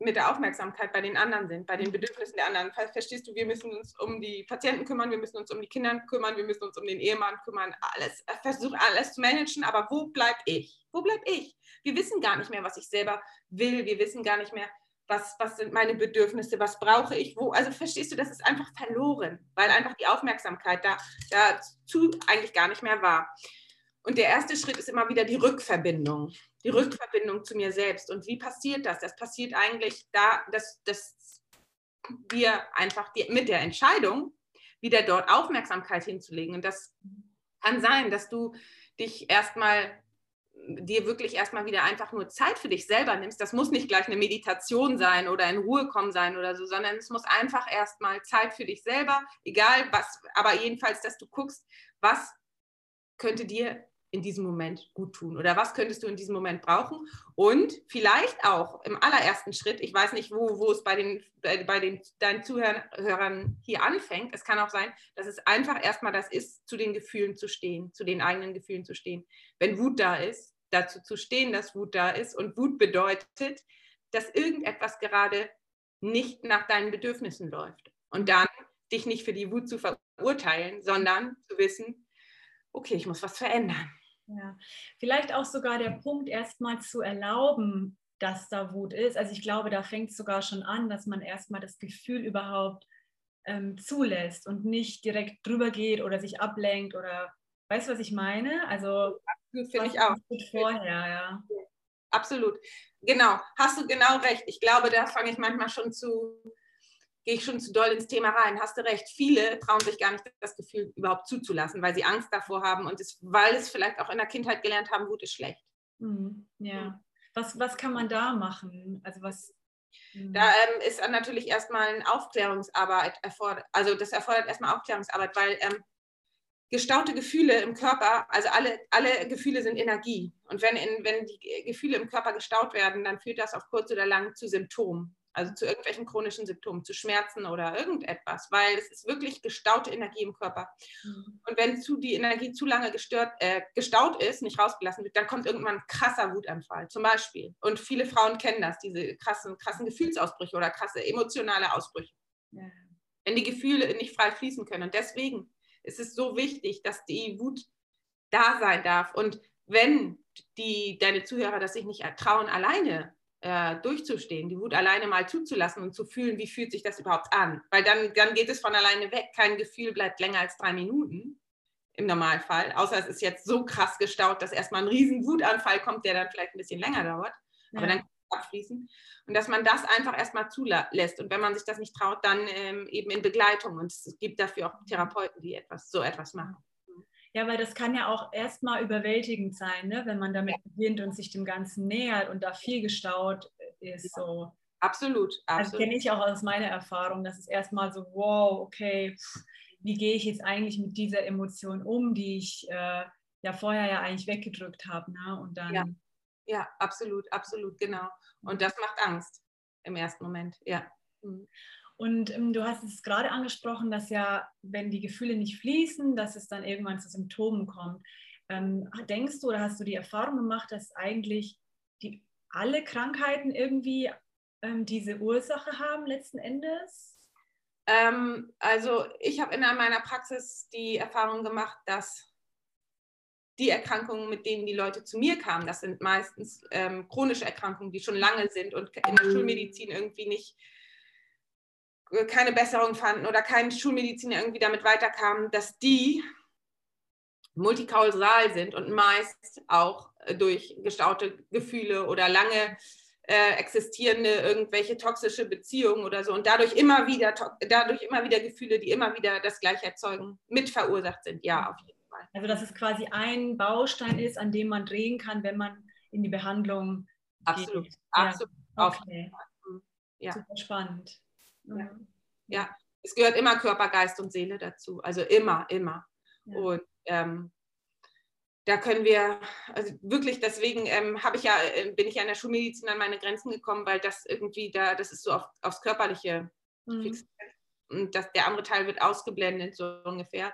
mit der Aufmerksamkeit bei den anderen sind, bei den Bedürfnissen der anderen. Verstehst du, wir müssen uns um die Patienten kümmern, wir müssen uns um die Kinder kümmern, wir müssen uns um den Ehemann kümmern, alles, äh, versuchen alles zu managen, aber wo bleib ich? Wo bleib ich? Wir wissen gar nicht mehr, was ich selber will, wir wissen gar nicht mehr, was, was sind meine Bedürfnisse, was brauche ich, wo, also verstehst du, das ist einfach verloren, weil einfach die Aufmerksamkeit da, dazu eigentlich gar nicht mehr war. Und der erste Schritt ist immer wieder die Rückverbindung, die Rückverbindung zu mir selbst. Und wie passiert das? Das passiert eigentlich da, dass, dass wir einfach die, mit der Entscheidung, wieder dort Aufmerksamkeit hinzulegen. Und das kann sein, dass du dich erstmal dir wirklich erstmal wieder einfach nur Zeit für dich selber nimmst, das muss nicht gleich eine Meditation sein oder in Ruhe kommen sein oder so, sondern es muss einfach erstmal Zeit für dich selber, egal was, aber jedenfalls, dass du guckst, was könnte dir in diesem Moment gut tun oder was könntest du in diesem Moment brauchen und vielleicht auch im allerersten Schritt, ich weiß nicht, wo, wo es bei den, bei den deinen Zuhörern hier anfängt, es kann auch sein, dass es einfach erstmal das ist, zu den Gefühlen zu stehen, zu den eigenen Gefühlen zu stehen. Wenn Wut da ist, dazu zu stehen, dass Wut da ist und Wut bedeutet, dass irgendetwas gerade nicht nach deinen Bedürfnissen läuft und dann dich nicht für die Wut zu verurteilen, sondern zu wissen, okay, ich muss was verändern. Ja, vielleicht auch sogar der Punkt, erstmal zu erlauben, dass da Wut ist. Also ich glaube, da fängt es sogar schon an, dass man erstmal das Gefühl überhaupt ähm, zulässt und nicht direkt drüber geht oder sich ablenkt oder weißt du, was ich meine? Also finde ich auch. Vorher, ja. Absolut. Genau, hast du genau recht. Ich glaube, da fange ich manchmal schon zu gehe ich schon zu doll ins Thema rein. Hast du recht, viele trauen sich gar nicht das Gefühl überhaupt zuzulassen, weil sie Angst davor haben und es, weil es vielleicht auch in der Kindheit gelernt haben, Wut ist schlecht. Mhm, ja. Was, was kann man da machen? Also was Mhm. Da ähm, ist natürlich erstmal eine Aufklärungsarbeit erfordert, also das erfordert erstmal Aufklärungsarbeit, weil ähm, gestaute Gefühle im Körper, also alle, alle Gefühle sind Energie. Und wenn, in, wenn die Gefühle im Körper gestaut werden, dann führt das auf kurz oder lang zu Symptomen. Also zu irgendwelchen chronischen Symptomen, zu Schmerzen oder irgendetwas, weil es ist wirklich gestaute Energie im Körper. Mhm. Und wenn zu, die Energie zu lange gestört, äh, gestaut ist, nicht rausgelassen wird, dann kommt irgendwann ein krasser Wutanfall, zum Beispiel. Und viele Frauen kennen das, diese krassen, krassen Gefühlsausbrüche oder krasse emotionale Ausbrüche. Ja. Wenn die Gefühle nicht frei fließen können. Und deswegen ist es so wichtig, dass die Wut da sein darf. Und wenn die, deine Zuhörer das sich nicht trauen, alleine äh, durchzustehen, die Wut alleine mal zuzulassen und zu fühlen, wie fühlt sich das überhaupt an. Weil dann, dann geht es von alleine weg. Kein Gefühl bleibt länger als drei Minuten im Normalfall, außer es ist jetzt so krass gestaut, dass erstmal ein riesen Wutanfall kommt, der dann vielleicht ein bisschen länger dauert. Aber ja. dann abfließen. Und dass man das einfach erstmal zulässt. Und wenn man sich das nicht traut, dann ähm, eben in Begleitung. Und es gibt dafür auch Therapeuten, die etwas, so etwas machen. Ja, weil das kann ja auch erstmal überwältigend sein, ne? wenn man damit beginnt und sich dem Ganzen nähert und da viel gestaut ist. So. Absolut, also absolut. Das kenne ich auch aus meiner Erfahrung, dass es erstmal so, wow, okay, wie gehe ich jetzt eigentlich mit dieser Emotion um, die ich äh, ja vorher ja eigentlich weggedrückt habe. Ne? Und dann ja. Ja, absolut, absolut, genau. Und das macht Angst im ersten Moment, ja. Mhm. Und ähm, du hast es gerade angesprochen, dass ja, wenn die Gefühle nicht fließen, dass es dann irgendwann zu Symptomen kommt. Ähm, denkst du oder hast du die Erfahrung gemacht, dass eigentlich die, alle Krankheiten irgendwie ähm, diese Ursache haben letzten Endes? Ähm, also ich habe in meiner Praxis die Erfahrung gemacht, dass die Erkrankungen, mit denen die Leute zu mir kamen, das sind meistens ähm, chronische Erkrankungen, die schon lange sind und in der Schulmedizin irgendwie nicht keine Besserung fanden oder kein Schulmediziner irgendwie damit weiterkam, dass die multikausal sind und meist auch durch gestaute Gefühle oder lange äh, existierende irgendwelche toxische Beziehungen oder so und dadurch immer wieder dadurch immer wieder Gefühle, die immer wieder das gleiche erzeugen, mit verursacht sind. Ja, auf jeden Fall. Also dass es quasi ein Baustein ist, an dem man drehen kann, wenn man in die Behandlung absolut, geht. absolut, ja. okay. Mhm. ja. Super spannend. Ja. ja, es gehört immer Körper, Geist und Seele dazu. Also immer, immer. Ja. Und ähm, da können wir, also wirklich deswegen ähm, habe ich ja, äh, bin ich ja in der Schulmedizin an meine Grenzen gekommen, weil das irgendwie da, das ist so auf, aufs Körperliche mhm. fixiert. Und das, der andere Teil wird ausgeblendet, so ungefähr.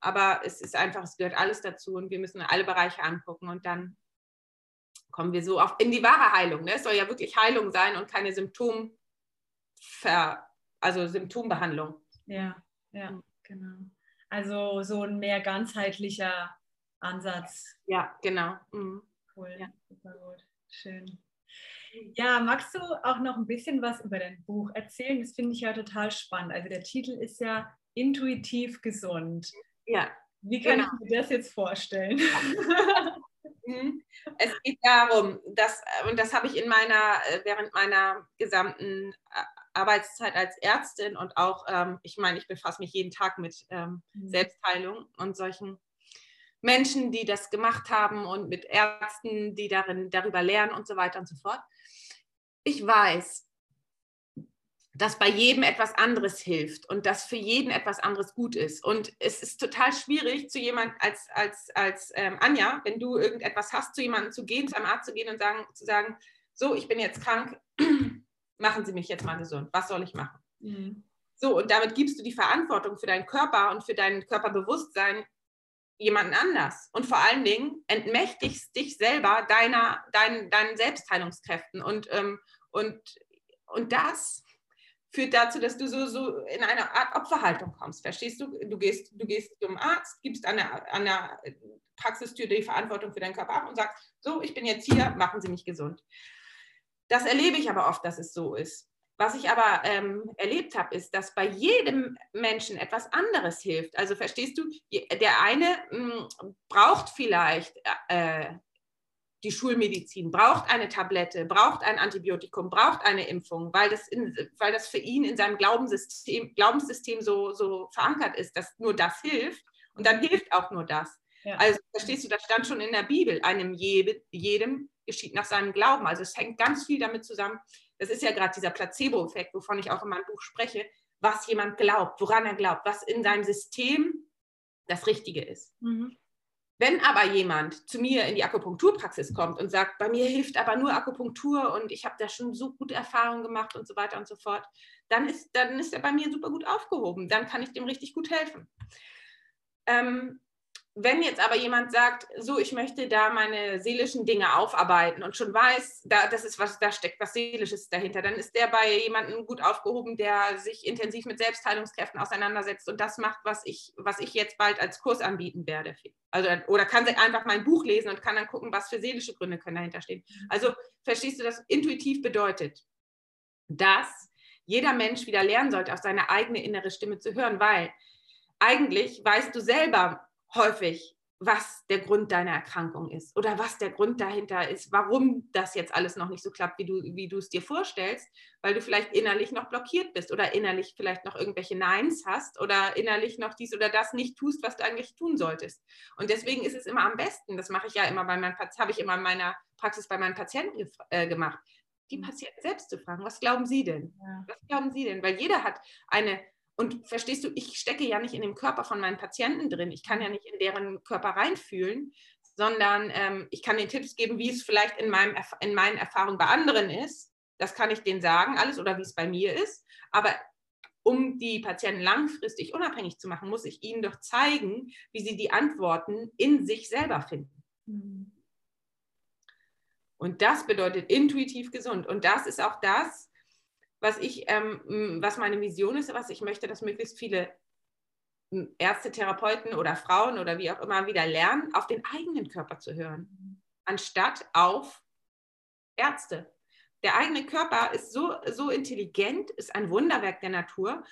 Aber es ist einfach, es gehört alles dazu und wir müssen alle Bereiche angucken und dann kommen wir so auf, in die wahre Heilung. Ne? Es soll ja wirklich Heilung sein und keine Symptomver, also Symptombehandlung. Ja, ja, genau. Also so ein mehr ganzheitlicher Ansatz. Ja, genau. Mhm. Cool, ja. super gut. Schön. Ja, magst du auch noch ein bisschen was über dein Buch erzählen? Das finde ich ja total spannend. Also der Titel ist ja Intuitiv gesund. Ja. Wie kann genau. ich mir das jetzt vorstellen? Mhm. Es geht darum, dass, und das habe ich in meiner, äh, während meiner gesamten äh, Arbeitszeit als Ärztin und auch, ähm, ich meine, ich befasse mich jeden Tag mit ähm, mhm. Selbstheilung und solchen Menschen, die das gemacht haben und mit Ärzten, die darin, darüber lernen und so weiter und so fort. Ich weiß, dass bei jedem etwas anderes hilft und dass für jeden etwas anderes gut ist. Und es ist total schwierig, zu jemand als, als, als ähm, Anja, wenn du irgendetwas hast, zu jemandem zu gehen, zu einem Arzt zu gehen und sagen, zu sagen, so, ich bin jetzt krank, machen Sie mich jetzt mal gesund. Was soll ich machen? Mhm. So, und damit gibst du die Verantwortung für deinen Körper und für dein Körperbewusstsein jemanden anders. Und vor allen Dingen entmächtigst dich selber deiner, dein, deinen Selbstheilungskräften. Und, ähm, und, und das führt dazu, dass du so, so in eine Art Opferhaltung kommst. Verstehst du? Du gehst, du gehst zum Arzt, gibst an der, an der Praxistür die Verantwortung für deinen Körper ab und sagst, so, ich bin jetzt hier, machen Sie mich gesund. Das erlebe ich aber oft, dass es so ist. Was ich aber ähm, erlebt habe, ist, dass bei jedem Menschen etwas anderes hilft. Also verstehst du, der eine mh, hm, braucht vielleicht äh, die Schulmedizin, braucht eine Tablette, braucht ein Antibiotikum, braucht eine Impfung, weil das, in, weil das für ihn in seinem Glaubenssystem, Glaubenssystem so, so verankert ist, dass nur das hilft. Und dann hilft auch nur das. Ja. Also verstehst du, das stand schon in der Bibel, einem jedem, jedem geschieht nach seinem Glauben. Also es hängt ganz viel damit zusammen, das ist ja gerade dieser Placebo-Effekt, wovon ich auch in meinem Buch spreche, was jemand glaubt, woran er glaubt, was in seinem System das Richtige ist. Mhm. Wenn aber jemand zu mir in die Akupunkturpraxis kommt und sagt, bei mir hilft aber nur Akupunktur und ich habe da schon so gute Erfahrungen gemacht und so weiter und so fort, dann ist, dann ist er bei mir super gut aufgehoben. Dann kann ich dem richtig gut helfen. Ähm, wenn jetzt aber jemand sagt, so, ich möchte da meine seelischen Dinge aufarbeiten und schon weiß, da, das ist was, da steckt was Seelisches dahinter, dann ist der bei jemandem gut aufgehoben, der sich intensiv mit Selbstheilungskräften auseinandersetzt und das macht, was ich, was ich jetzt bald als Kurs anbieten werde. Also, oder kann einfach mein Buch lesen und kann dann gucken, was für seelische Gründe können dahinter stehen. Also, verstehst du, das intuitiv bedeutet, dass jeder Mensch wieder lernen sollte, auf seine eigene innere Stimme zu hören, weil eigentlich weißt du selber, häufig, was der Grund deiner Erkrankung ist oder was der Grund dahinter ist, warum das jetzt alles noch nicht so klappt, wie du, wie du es dir vorstellst, weil du vielleicht innerlich noch blockiert bist oder innerlich vielleicht noch irgendwelche Neins hast oder innerlich noch dies oder das nicht tust, was du eigentlich tun solltest. Und deswegen ist es immer am besten, das mache ich ja immer bei meinen habe ich immer in meiner Praxis bei meinen Patienten äh, gemacht, die mhm. Patienten selbst zu fragen, was glauben sie denn? Ja. Was glauben sie denn? Weil jeder hat eine und verstehst du, ich stecke ja nicht in dem Körper von meinen Patienten drin. Ich kann ja nicht in deren Körper reinfühlen, sondern ähm, ich kann den Tipps geben, wie es vielleicht in, meinem, in meinen Erfahrungen bei anderen ist. Das kann ich denen sagen, alles oder wie es bei mir ist. Aber um die Patienten langfristig unabhängig zu machen, muss ich ihnen doch zeigen, wie sie die Antworten in sich selber finden. Mhm. Und das bedeutet intuitiv gesund. Und das ist auch das, was ich, ähm, was meine Vision ist, was ich möchte, dass möglichst viele Ärzte, Therapeuten oder Frauen oder wie auch immer wieder lernen, auf den eigenen Körper zu hören, anstatt auf Ärzte. Der eigene Körper ist so, so intelligent, ist ein Wunderwerk der Natur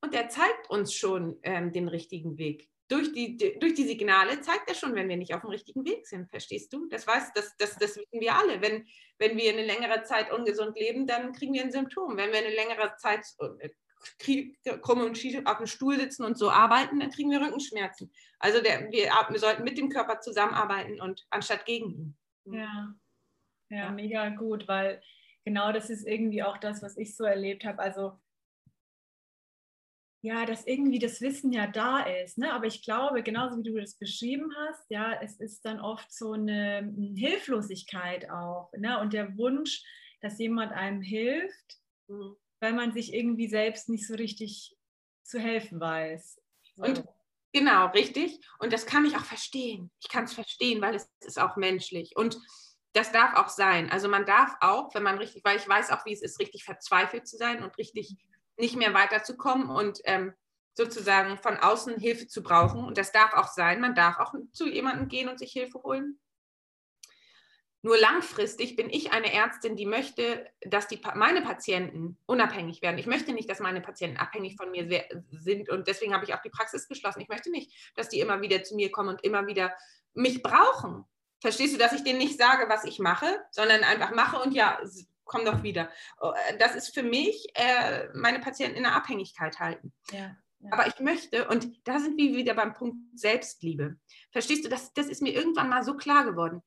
und der zeigt uns schon ähm, den richtigen Weg durch die, durch die Signale zeigt er schon, wenn wir nicht auf dem richtigen Weg sind. Verstehst du? Das weiß, das, das, das wissen wir alle. Wenn, wenn wir eine längere Zeit ungesund leben, dann kriegen wir ein Symptom. Wenn wir eine längere Zeit äh, krumm und schief auf dem Stuhl sitzen und so arbeiten, dann kriegen wir Rückenschmerzen. Also der, wir, wir sollten mit dem Körper zusammenarbeiten und anstatt gegen ihn. Ja. ja, mega gut, weil genau das ist irgendwie auch das, was ich so erlebt habe. Also ja, dass irgendwie das Wissen ja da ist. Ne? Aber ich glaube, genauso wie du das beschrieben hast, ja, es ist dann oft so eine hm, Hilflosigkeit auch. Ne? Und der Wunsch, dass jemand einem hilft, mhm. weil man sich irgendwie selbst nicht so richtig zu helfen weiß. So. Und genau, richtig. Und das kann ich auch verstehen. Ich kann es verstehen, weil es ist auch menschlich. Und das darf auch sein. Also man darf auch, wenn man richtig, weil ich weiß auch, wie es ist, richtig verzweifelt zu sein und richtig nicht mehr weiterzukommen und ähm, sozusagen von außen Hilfe zu brauchen. Und das darf auch sein. Man darf auch zu jemandem gehen und sich Hilfe holen. Nur langfristig bin ich eine Ärztin, die möchte, dass die, meine Patienten unabhängig werden. Ich möchte nicht, dass meine Patienten abhängig von mir sind und deswegen habe ich auch die Praxis geschlossen. Ich möchte nicht, dass die immer wieder zu mir kommen und immer wieder mich brauchen. Verstehst du, dass ich denen nicht sage, was ich mache, sondern einfach mache und ja, komm doch wieder. Oh, äh, das ist für mich äh, meine Patienten in der Abhängigkeit halten. Ja, ja. Aber ich möchte, und da sind wir wieder beim Punkt Selbstliebe. Verstehst du, das, das ist mir irgendwann mal so klar geworden.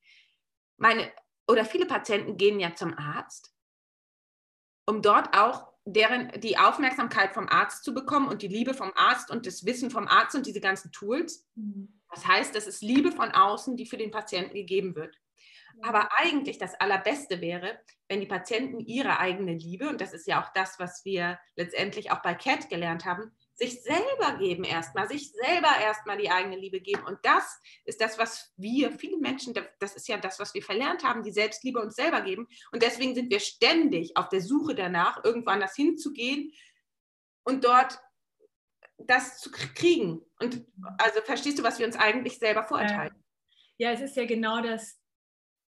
Meine, oder viele Patienten gehen ja zum Arzt, um dort auch deren, die Aufmerksamkeit vom Arzt zu bekommen und die Liebe vom Arzt und das Wissen vom Arzt und diese ganzen Tools. Mhm. Das heißt, das ist Liebe von außen, die für den Patienten gegeben wird. Aber eigentlich das Allerbeste wäre, wenn die Patienten ihre eigene Liebe, und das ist ja auch das, was wir letztendlich auch bei CAT gelernt haben, sich selber geben erstmal, sich selber erstmal die eigene Liebe geben. Und das ist das, was wir, viele Menschen, das ist ja das, was wir verlernt haben, die Selbstliebe uns selber geben. Und deswegen sind wir ständig auf der Suche danach, irgendwo anders hinzugehen und dort das zu kriegen. Und also verstehst du, was wir uns eigentlich selber vorenthalten? Ja, es ist ja genau das,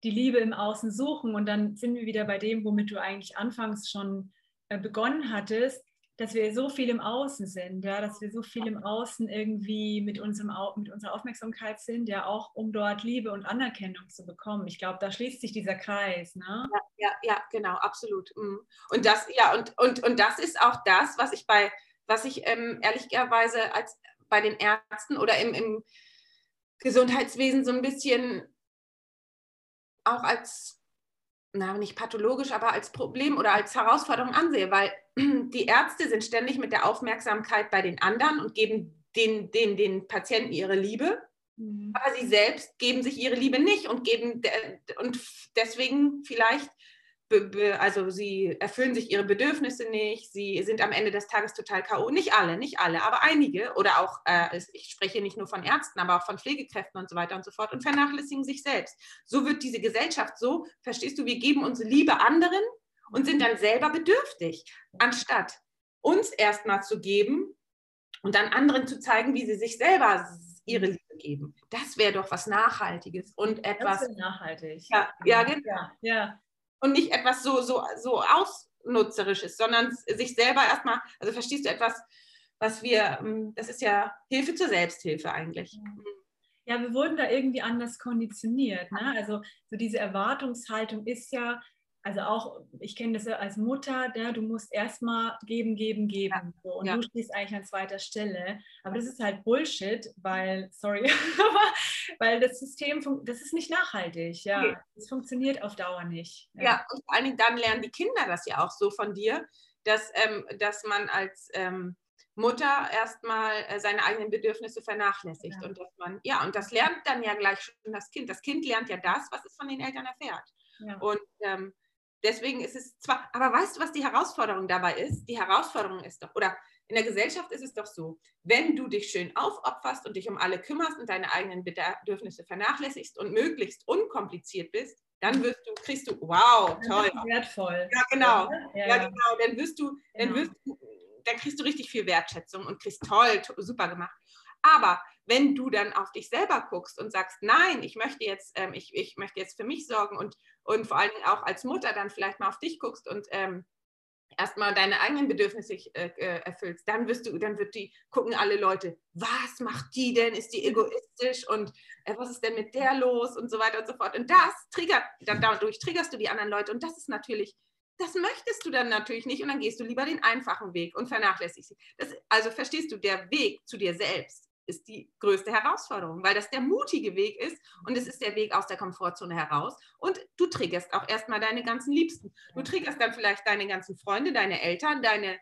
die Liebe im Außen suchen. Und dann sind wir wieder bei dem, womit du eigentlich anfangs schon äh, begonnen hattest, dass wir so viel im Außen sind, ja, dass wir so viel im Außen irgendwie mit, unserem, mit unserer Aufmerksamkeit sind, ja, auch um dort Liebe und Anerkennung zu bekommen. Ich glaube, da schließt sich dieser Kreis. Ne? Ja, ja, ja, genau, absolut. Mhm. Und das, ja, und, und, und das ist auch das, was ich bei, was ich ähm, ehrlicherweise als bei den Ärzten oder im, im Gesundheitswesen so ein bisschen auch als na, nicht pathologisch, aber als Problem oder als Herausforderung ansehe, weil die Ärzte sind ständig mit der Aufmerksamkeit bei den anderen und geben den, den, den Patienten ihre Liebe. Mhm. Aber sie selbst geben sich ihre Liebe nicht und geben und deswegen vielleicht also sie erfüllen sich ihre Bedürfnisse nicht, sie sind am Ende des Tages total K.O. Nicht alle, nicht alle, aber einige oder auch, äh, ich spreche nicht nur von Ärzten, aber auch von Pflegekräften und so weiter und so fort und vernachlässigen sich selbst. So wird diese Gesellschaft so, verstehst du, wir geben unsere Liebe anderen und sind dann selber bedürftig, anstatt uns erstmal zu geben und dann anderen zu zeigen, wie sie sich selber ihre Liebe geben. Das wäre doch was Nachhaltiges und etwas. Das nachhaltig. Ja, ja, genau. Ja, ja und nicht etwas so, so, so ausnutzerisches, sondern sich selber erstmal, also verstehst du etwas, was wir, ähm, das ist ja Hilfe zur Selbsthilfe eigentlich. Ja, wir wurden da irgendwie anders konditioniert. Ne? Also so diese Erwartungshaltung ist ja, also auch, ich kenne das ja als Mutter, ja, du musst erstmal geben, geben, geben. Ja. So, und ja. du stehst eigentlich an zweiter Stelle. Aber das ist halt Bullshit, weil, sorry, weil das System, das ist nicht nachhaltig. Ja, okay. das funktioniert auf Dauer nicht. Ja. und vor allen Dingen dann lernen die Kinder das ja auch so von dir, dass, ähm, dass man als ähm, Mutter erstmal äh, seine eigenen Bedürfnisse vernachlässigt. Ja. Und dass man, ja, und das lernt dann ja gleich schon das Kind. Das Kind lernt ja das, was es von den Eltern erfährt. Ja. Und ähm, Deswegen ist es zwar, aber weißt du, was die Herausforderung dabei ist? Die Herausforderung ist doch, oder in der Gesellschaft ist es doch so, wenn du dich schön aufopferst und dich um alle kümmerst und deine eigenen Bedürfnisse vernachlässigst und möglichst unkompliziert bist, dann wirst du, kriegst du, wow, toll. Wertvoll. Ja, genau. Ja, ja, genau. Dann wirst du, dann genau. wirst du, dann kriegst du richtig viel Wertschätzung und kriegst toll, super gemacht. Aber wenn du dann auf dich selber guckst und sagst, nein, ich möchte jetzt, ähm, ich, ich möchte jetzt für mich sorgen und, und vor allen Dingen auch als Mutter dann vielleicht mal auf dich guckst und ähm, erstmal deine eigenen Bedürfnisse äh, äh, erfüllst, dann wirst du, dann wird die, gucken alle Leute, was macht die denn? Ist die egoistisch und äh, was ist denn mit der los und so weiter und so fort. Und das triggert, dann dadurch triggerst du die anderen Leute und das ist natürlich, das möchtest du dann natürlich nicht und dann gehst du lieber den einfachen Weg und vernachlässigst sie. Also verstehst du, der Weg zu dir selbst ist die größte Herausforderung, weil das der mutige Weg ist und es ist der Weg aus der Komfortzone heraus. Und du triggerst auch erstmal deine ganzen Liebsten. Du triggerst dann vielleicht deine ganzen Freunde, deine Eltern, deine,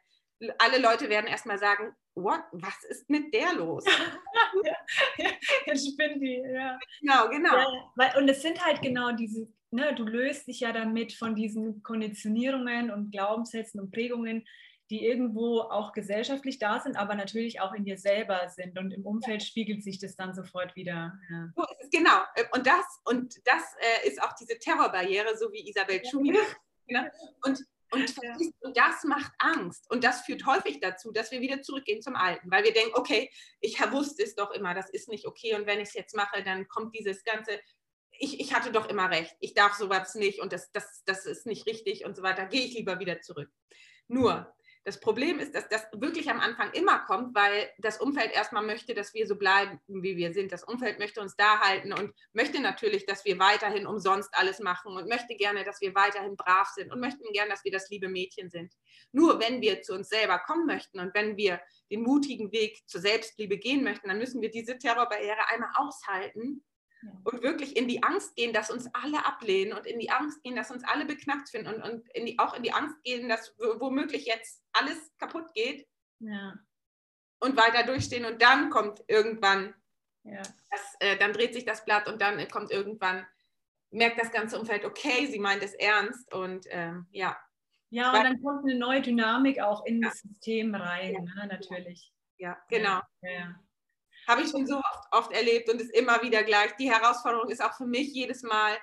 alle Leute werden erstmal sagen, What? was ist mit der los? ja, ja, jetzt spinnt die, ja. Genau, genau. Ja, weil, und es sind halt genau diese, ne, du löst dich ja damit von diesen Konditionierungen und Glaubenssätzen und Prägungen, die irgendwo auch gesellschaftlich da sind, aber natürlich auch in dir selber sind. Und im Umfeld spiegelt sich das dann sofort wieder. Ja. Genau. Und das, und das äh, ist auch diese Terrorbarriere, so wie Isabel Schumi. Ja. Ne? Und, und, und das macht Angst. Und das führt häufig dazu, dass wir wieder zurückgehen zum Alten, weil wir denken, okay, ich wusste es doch immer, das ist nicht okay. Und wenn ich es jetzt mache, dann kommt dieses ganze ich, ich, hatte doch immer recht, ich darf sowas nicht und das, das, das ist nicht richtig und so weiter, gehe ich lieber wieder zurück. Nur, das Problem ist, dass das wirklich am Anfang immer kommt, weil das Umfeld erstmal möchte, dass wir so bleiben, wie wir sind. Das Umfeld möchte uns da halten und möchte natürlich, dass wir weiterhin umsonst alles machen und möchte gerne, dass wir weiterhin brav sind und möchten gerne, dass wir das liebe Mädchen sind. Nur wenn wir zu uns selber kommen möchten und wenn wir den mutigen Weg zur Selbstliebe gehen möchten, dann müssen wir diese Terrorbarriere einmal aushalten und wirklich in die Angst gehen, dass uns alle ablehnen und in die Angst gehen, dass uns alle beknackt finden und, und in die, auch in die Angst gehen, dass womöglich jetzt alles kaputt geht ja. und weiter durchstehen und dann kommt irgendwann, ja. das, äh, dann dreht sich das Blatt und dann kommt irgendwann, merkt das ganze Umfeld, okay, sie meint es ernst und ähm, ja. Ja, und dann kommt eine neue Dynamik auch in das System rein, ja. ne, natürlich. Ja, genau. Ja, habe ich schon so oft, oft erlebt und ist immer wieder gleich. Die Herausforderung ist auch für mich jedes Mal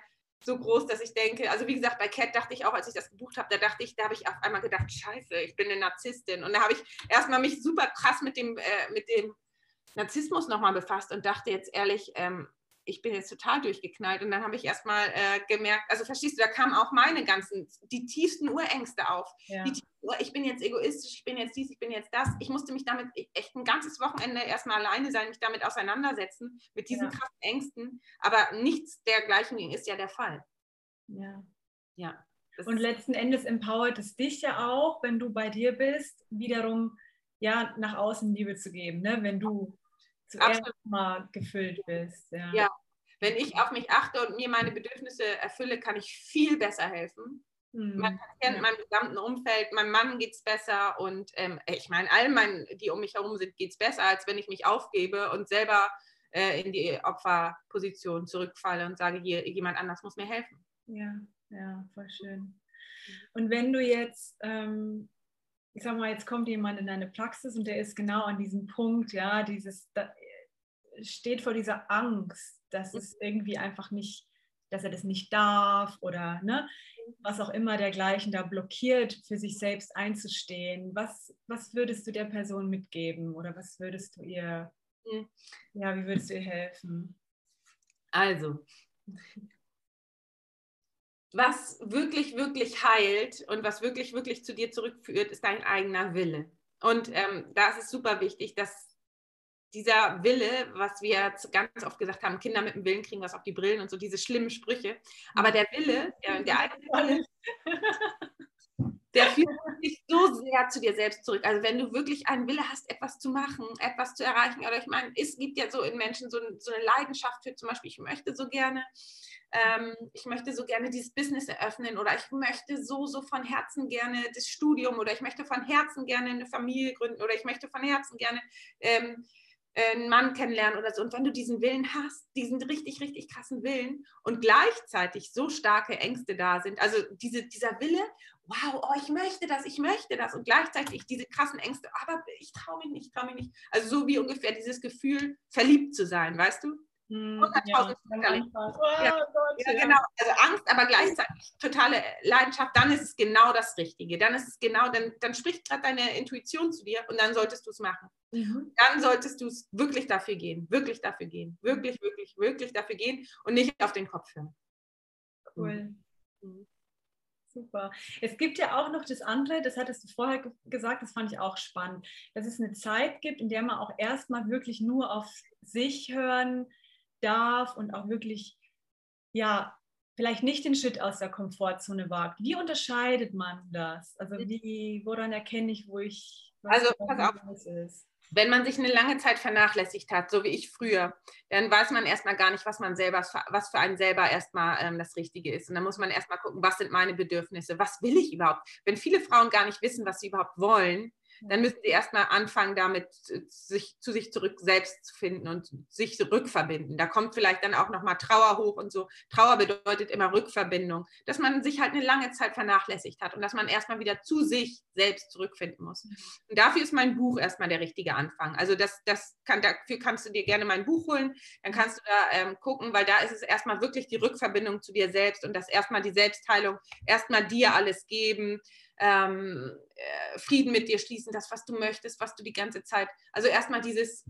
so groß, dass ich denke, also wie gesagt, bei Cat dachte ich auch, als ich das gebucht habe, da dachte ich, da habe ich auf einmal gedacht, scheiße, ich bin eine Narzisstin. Und da habe ich erstmal mich super krass mit dem, äh, mit dem Narzissmus nochmal befasst und dachte jetzt ehrlich, ähm, ich bin jetzt total durchgeknallt. Und dann habe ich erstmal äh, gemerkt, also verstehst du, da kamen auch meine ganzen, die tiefsten Urängste auf. Ja. Die, ich bin jetzt egoistisch, ich bin jetzt dies, ich bin jetzt das. Ich musste mich damit echt ein ganzes Wochenende erstmal alleine sein, mich damit auseinandersetzen, mit diesen ja. krassen Ängsten. Aber nichts dergleichen ist ja der Fall. Ja. Ja. Und letzten Endes empowert es dich ja auch, wenn du bei dir bist, wiederum ja nach außen Liebe zu geben, ne? wenn du Absolut. mal gefüllt bist. Ja. ja. Wenn ich auf mich achte und mir meine Bedürfnisse erfülle, kann ich viel besser helfen. Mhm. Mein Patient, ja. meinem gesamten Umfeld, meinem Mann geht es besser und ähm, ich meine, allen meinen, die um mich herum sind, geht es besser, als wenn ich mich aufgebe und selber äh, in die Opferposition zurückfalle und sage, hier, jemand anders muss mir helfen. Ja, ja, voll schön. Und wenn du jetzt, ähm, ich sag mal, jetzt kommt jemand in deine Praxis und der ist genau an diesem Punkt, ja, dieses, da, steht vor dieser Angst, dass es irgendwie einfach nicht, dass er das nicht darf oder ne, was auch immer dergleichen da blockiert, für sich selbst einzustehen. Was, was würdest du der Person mitgeben oder was würdest du ihr, hm. ja, wie würdest du ihr helfen? Also, was wirklich, wirklich heilt und was wirklich, wirklich zu dir zurückführt, ist dein eigener Wille. Und ähm, da ist es super wichtig, dass dieser Wille, was wir ganz oft gesagt haben, Kinder mit dem Willen kriegen was auf die Brillen und so diese schlimmen Sprüche. Aber der Wille, der, der eigene Wille, der führt dich so sehr zu dir selbst zurück. Also wenn du wirklich einen Wille hast, etwas zu machen, etwas zu erreichen, oder ich meine, es gibt ja so in Menschen so, so eine Leidenschaft für zum Beispiel, ich möchte so gerne ähm, ich möchte so gerne dieses Business eröffnen oder ich möchte so, so von Herzen gerne das Studium oder ich möchte von Herzen gerne eine Familie gründen oder ich möchte von Herzen gerne ähm, einen Mann kennenlernen oder so. Und wenn du diesen Willen hast, diesen richtig, richtig krassen Willen und gleichzeitig so starke Ängste da sind, also diese, dieser Wille, wow, oh, ich möchte das, ich möchte das und gleichzeitig diese krassen Ängste, aber ich traue mich nicht, traue mich nicht. Also so wie ungefähr dieses Gefühl, verliebt zu sein, weißt du? 100.000 ja, oh, ja, ja, genau. Also Angst, aber gleichzeitig totale Leidenschaft, dann ist es genau das Richtige. Dann ist es genau, dann, dann spricht gerade deine Intuition zu dir und dann solltest du es machen. Mhm. Dann solltest du es wirklich dafür gehen, wirklich dafür gehen, wirklich, wirklich, wirklich dafür gehen und nicht auf den Kopf hören. Cool. Mhm. Super. Es gibt ja auch noch das andere, das hattest du vorher gesagt, das fand ich auch spannend, dass es eine Zeit gibt, in der man auch erstmal wirklich nur auf sich hören darf und auch wirklich, ja, vielleicht nicht den Schritt aus der Komfortzone wagt. Wie unterscheidet man das? Also mhm. wie, woran erkenne ich, wo ich, was also, pass auf. ist? Wenn man sich eine lange Zeit vernachlässigt hat, so wie ich früher, dann weiß man erstmal gar nicht, was man selber, was für einen selber erstmal ähm, das Richtige ist. Und dann muss man erstmal gucken, was sind meine Bedürfnisse, was will ich überhaupt? Wenn viele Frauen gar nicht wissen, was sie überhaupt wollen, dann müssen sie erstmal anfangen, damit sich zu sich zurück selbst zu finden und sich rückverbinden. Da kommt vielleicht dann auch nochmal Trauer hoch und so. Trauer bedeutet immer Rückverbindung, dass man sich halt eine lange Zeit vernachlässigt hat und dass man erstmal wieder zu sich selbst zurückfinden muss. Mhm. Und dafür ist mein Buch erstmal der richtige Anfang. Also das, das kann, dafür kannst du dir gerne mein Buch holen, dann kannst du da ähm, gucken, weil da ist es erstmal wirklich die Rückverbindung zu dir selbst und das erstmal die Selbstheilung, erstmal dir alles geben ähm, äh, Frieden mit dir schließen, das, was du möchtest, was du die ganze Zeit, also erstmal dieses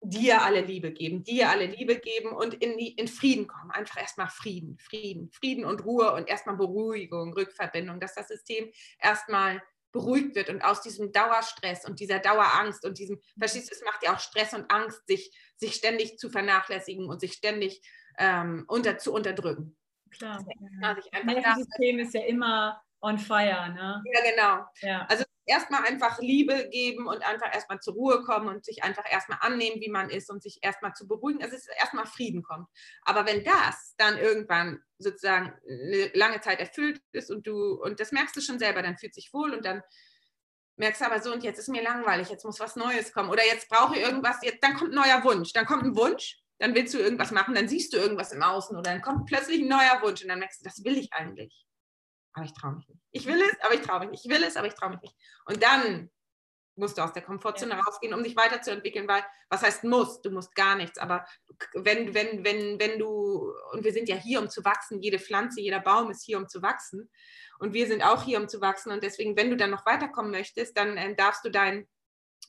dir alle Liebe geben, dir alle Liebe geben und in, in Frieden kommen. Einfach erstmal Frieden, Frieden, Frieden und Ruhe und erstmal Beruhigung, Rückverbindung, dass das System erstmal beruhigt wird und aus diesem Dauerstress und dieser Dauerangst und diesem, verstehst du, es macht ja auch Stress und Angst, sich, sich ständig zu vernachlässigen und sich ständig ähm, unter, zu unterdrücken. Klar. Ja. Das System ist ja immer on fire, ne? Ja, genau. Ja. Also erstmal einfach Liebe geben und einfach erstmal zur Ruhe kommen und sich einfach erstmal annehmen, wie man ist und sich erstmal zu beruhigen, dass es erstmal Frieden kommt. Aber wenn das dann irgendwann sozusagen eine lange Zeit erfüllt ist und du, und das merkst du schon selber, dann fühlt sich wohl und dann merkst du aber so, und jetzt ist mir langweilig, jetzt muss was Neues kommen oder jetzt brauche ich irgendwas, jetzt, dann kommt ein neuer Wunsch, dann kommt ein Wunsch, dann willst du irgendwas machen, dann siehst du irgendwas im Außen oder dann kommt plötzlich ein neuer Wunsch und dann merkst du, das will ich eigentlich aber ich traue mich nicht. Ich will es, aber ich traue mich nicht. Ich will es, aber ich traue mich nicht. Und dann musst du aus der Komfortzone ja. rausgehen, um dich weiterzuentwickeln, weil was heißt muss? Du musst gar nichts, aber wenn, wenn, wenn, wenn du, und wir sind ja hier, um zu wachsen, jede Pflanze, jeder Baum ist hier, um zu wachsen und wir sind auch hier, um zu wachsen und deswegen, wenn du dann noch weiterkommen möchtest, dann äh, darfst du deinen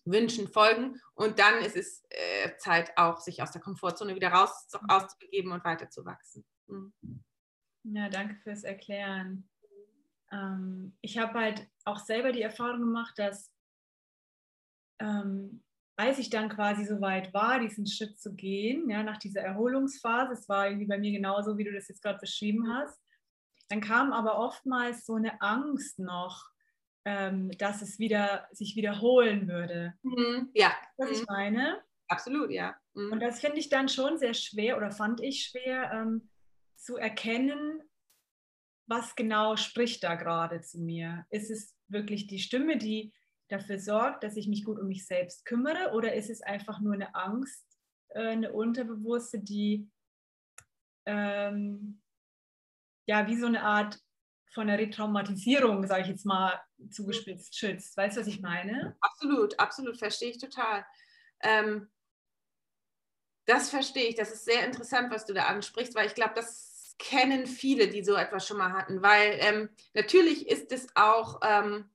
Wünschen folgen und dann ist es äh, Zeit auch, sich aus der Komfortzone wieder raus auszubegeben und weiterzuwachsen. Mhm. Ja, danke fürs Erklären ähm, ich habe halt auch selber die Erfahrung gemacht, dass ähm, als ich dann quasi so weit war, diesen Schritt zu gehen, ja, nach dieser Erholungsphase, es war irgendwie bei mir genauso, wie du das jetzt gerade beschrieben hast, dann kam aber oftmals so eine Angst noch, ähm, dass es wieder sich wiederholen würde. Mhm, ja. Was ich mhm. meine? absolut, ja. Mhm. Und das finde ich dann schon sehr schwer oder fand ich schwer ähm, zu erkennen, was genau spricht da gerade zu mir. Ist es wirklich die Stimme, die dafür sorgt, dass ich mich gut um mich selbst kümmere oder ist es einfach nur eine Angst, äh, eine unterbewusste, die ähm, ja wie so eine Art von der Retraumatisierung, sage ich jetzt mal, zugespitzt schützt. Weißt du, was ich meine? Absolut, absolut, verstehe ich total. Ähm, das verstehe ich. Das ist sehr interessant, was du da ansprichst, weil ich glaube, das kennen viele, die so etwas schon mal hatten. Weil ähm, natürlich ist es auch ähm,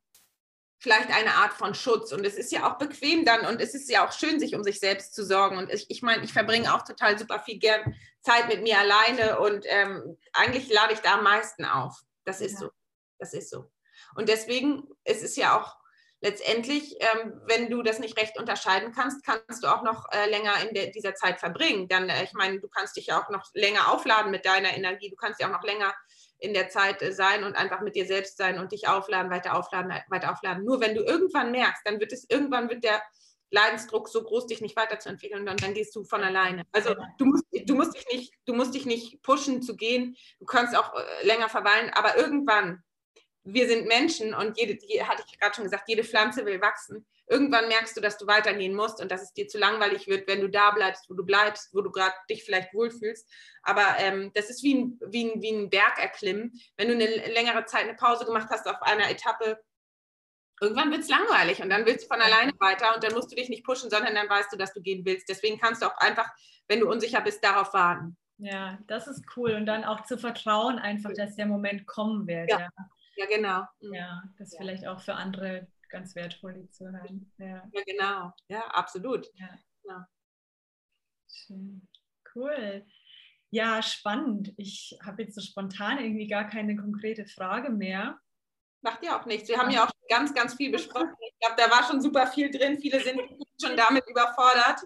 vielleicht eine Art von Schutz und es ist ja auch bequem dann und es ist ja auch schön, sich um sich selbst zu sorgen. Und ich, ich meine, ich verbringe auch total super viel gern Zeit mit mir alleine und ähm, eigentlich lade ich da am meisten auf. Das ist ja. so. Das ist so. Und deswegen ist es ja auch letztendlich, ähm, wenn du das nicht recht unterscheiden kannst, kannst du auch noch äh, länger in der, dieser Zeit verbringen. Dann, äh, ich meine, du kannst dich ja auch noch länger aufladen mit deiner Energie. Du kannst ja auch noch länger in der Zeit äh, sein und einfach mit dir selbst sein und dich aufladen, weiter aufladen, weiter aufladen. Nur wenn du irgendwann merkst, dann wird es irgendwann wird der Leidensdruck so groß, dich nicht weiterzuentwickeln und dann gehst du von alleine. Also du musst, du musst dich nicht, du musst dich nicht pushen zu gehen. Du kannst auch äh, länger verweilen, aber irgendwann, wir sind Menschen und jede, hatte ich gerade schon gesagt, jede Pflanze will wachsen. Irgendwann merkst du, dass du weitergehen musst und dass es dir zu langweilig wird, wenn du da bleibst, wo du bleibst, wo du gerade dich vielleicht wohlfühlst. Aber ähm, das ist wie ein, wie, ein, wie ein Berg erklimmen. Wenn du eine längere Zeit eine Pause gemacht hast auf einer Etappe, irgendwann wird es langweilig und dann willst du von alleine weiter und dann musst du dich nicht pushen, sondern dann weißt du, dass du gehen willst. Deswegen kannst du auch einfach, wenn du unsicher bist, darauf warten. Ja, das ist cool und dann auch zu vertrauen einfach, dass der Moment kommen wird. Ja, ja. Ja genau. Mhm. Ja, das ist ja. vielleicht auch für andere ganz wertvoll zu hören. Ja, ja genau. Ja, absolut. Ja. Genau. Schön. Cool. Ja, spannend. Ich habe jetzt so spontan irgendwie gar keine konkrete Frage mehr macht ja auch nichts. Wir haben ja auch ganz, ganz viel besprochen. Ich glaube, da war schon super viel drin. Viele sind schon damit überfordert.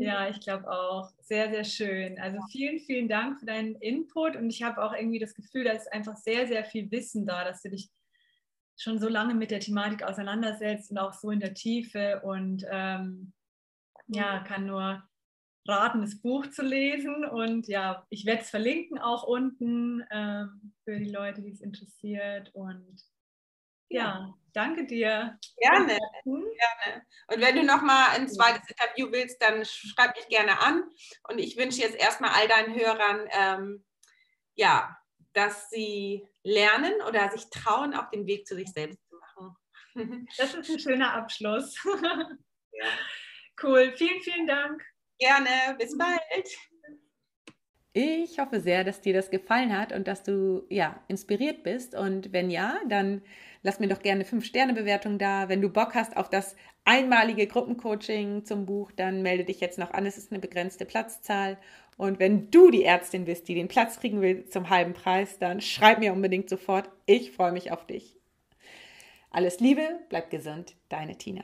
Ja, ich glaube auch. Sehr, sehr schön. Also vielen, vielen Dank für deinen Input und ich habe auch irgendwie das Gefühl, da ist einfach sehr, sehr viel Wissen da, dass du dich schon so lange mit der Thematik auseinandersetzt und auch so in der Tiefe und ähm, ja, kann nur raten, das Buch zu lesen. Und ja, ich werde es verlinken auch unten ähm, für die Leute, die es interessiert. Und ja, ja danke dir. Gerne, gerne. Und wenn du nochmal ein zweites Interview willst, dann schreib mich gerne an. Und ich wünsche jetzt erstmal all deinen Hörern, ähm, ja, dass sie lernen oder sich trauen, auch den Weg zu sich selbst zu machen. Das ist ein schöner Abschluss. Ja. Cool, vielen, vielen Dank. Gerne, bis bald. Ich hoffe sehr, dass dir das gefallen hat und dass du ja inspiriert bist. Und wenn ja, dann lass mir doch gerne eine 5-Sterne-Bewertung da. Wenn du Bock hast auf das einmalige Gruppencoaching zum Buch, dann melde dich jetzt noch an. Es ist eine begrenzte Platzzahl. Und wenn du die Ärztin bist, die den Platz kriegen will zum halben Preis, dann schreib mir unbedingt sofort. Ich freue mich auf dich. Alles Liebe, bleib gesund, deine Tina.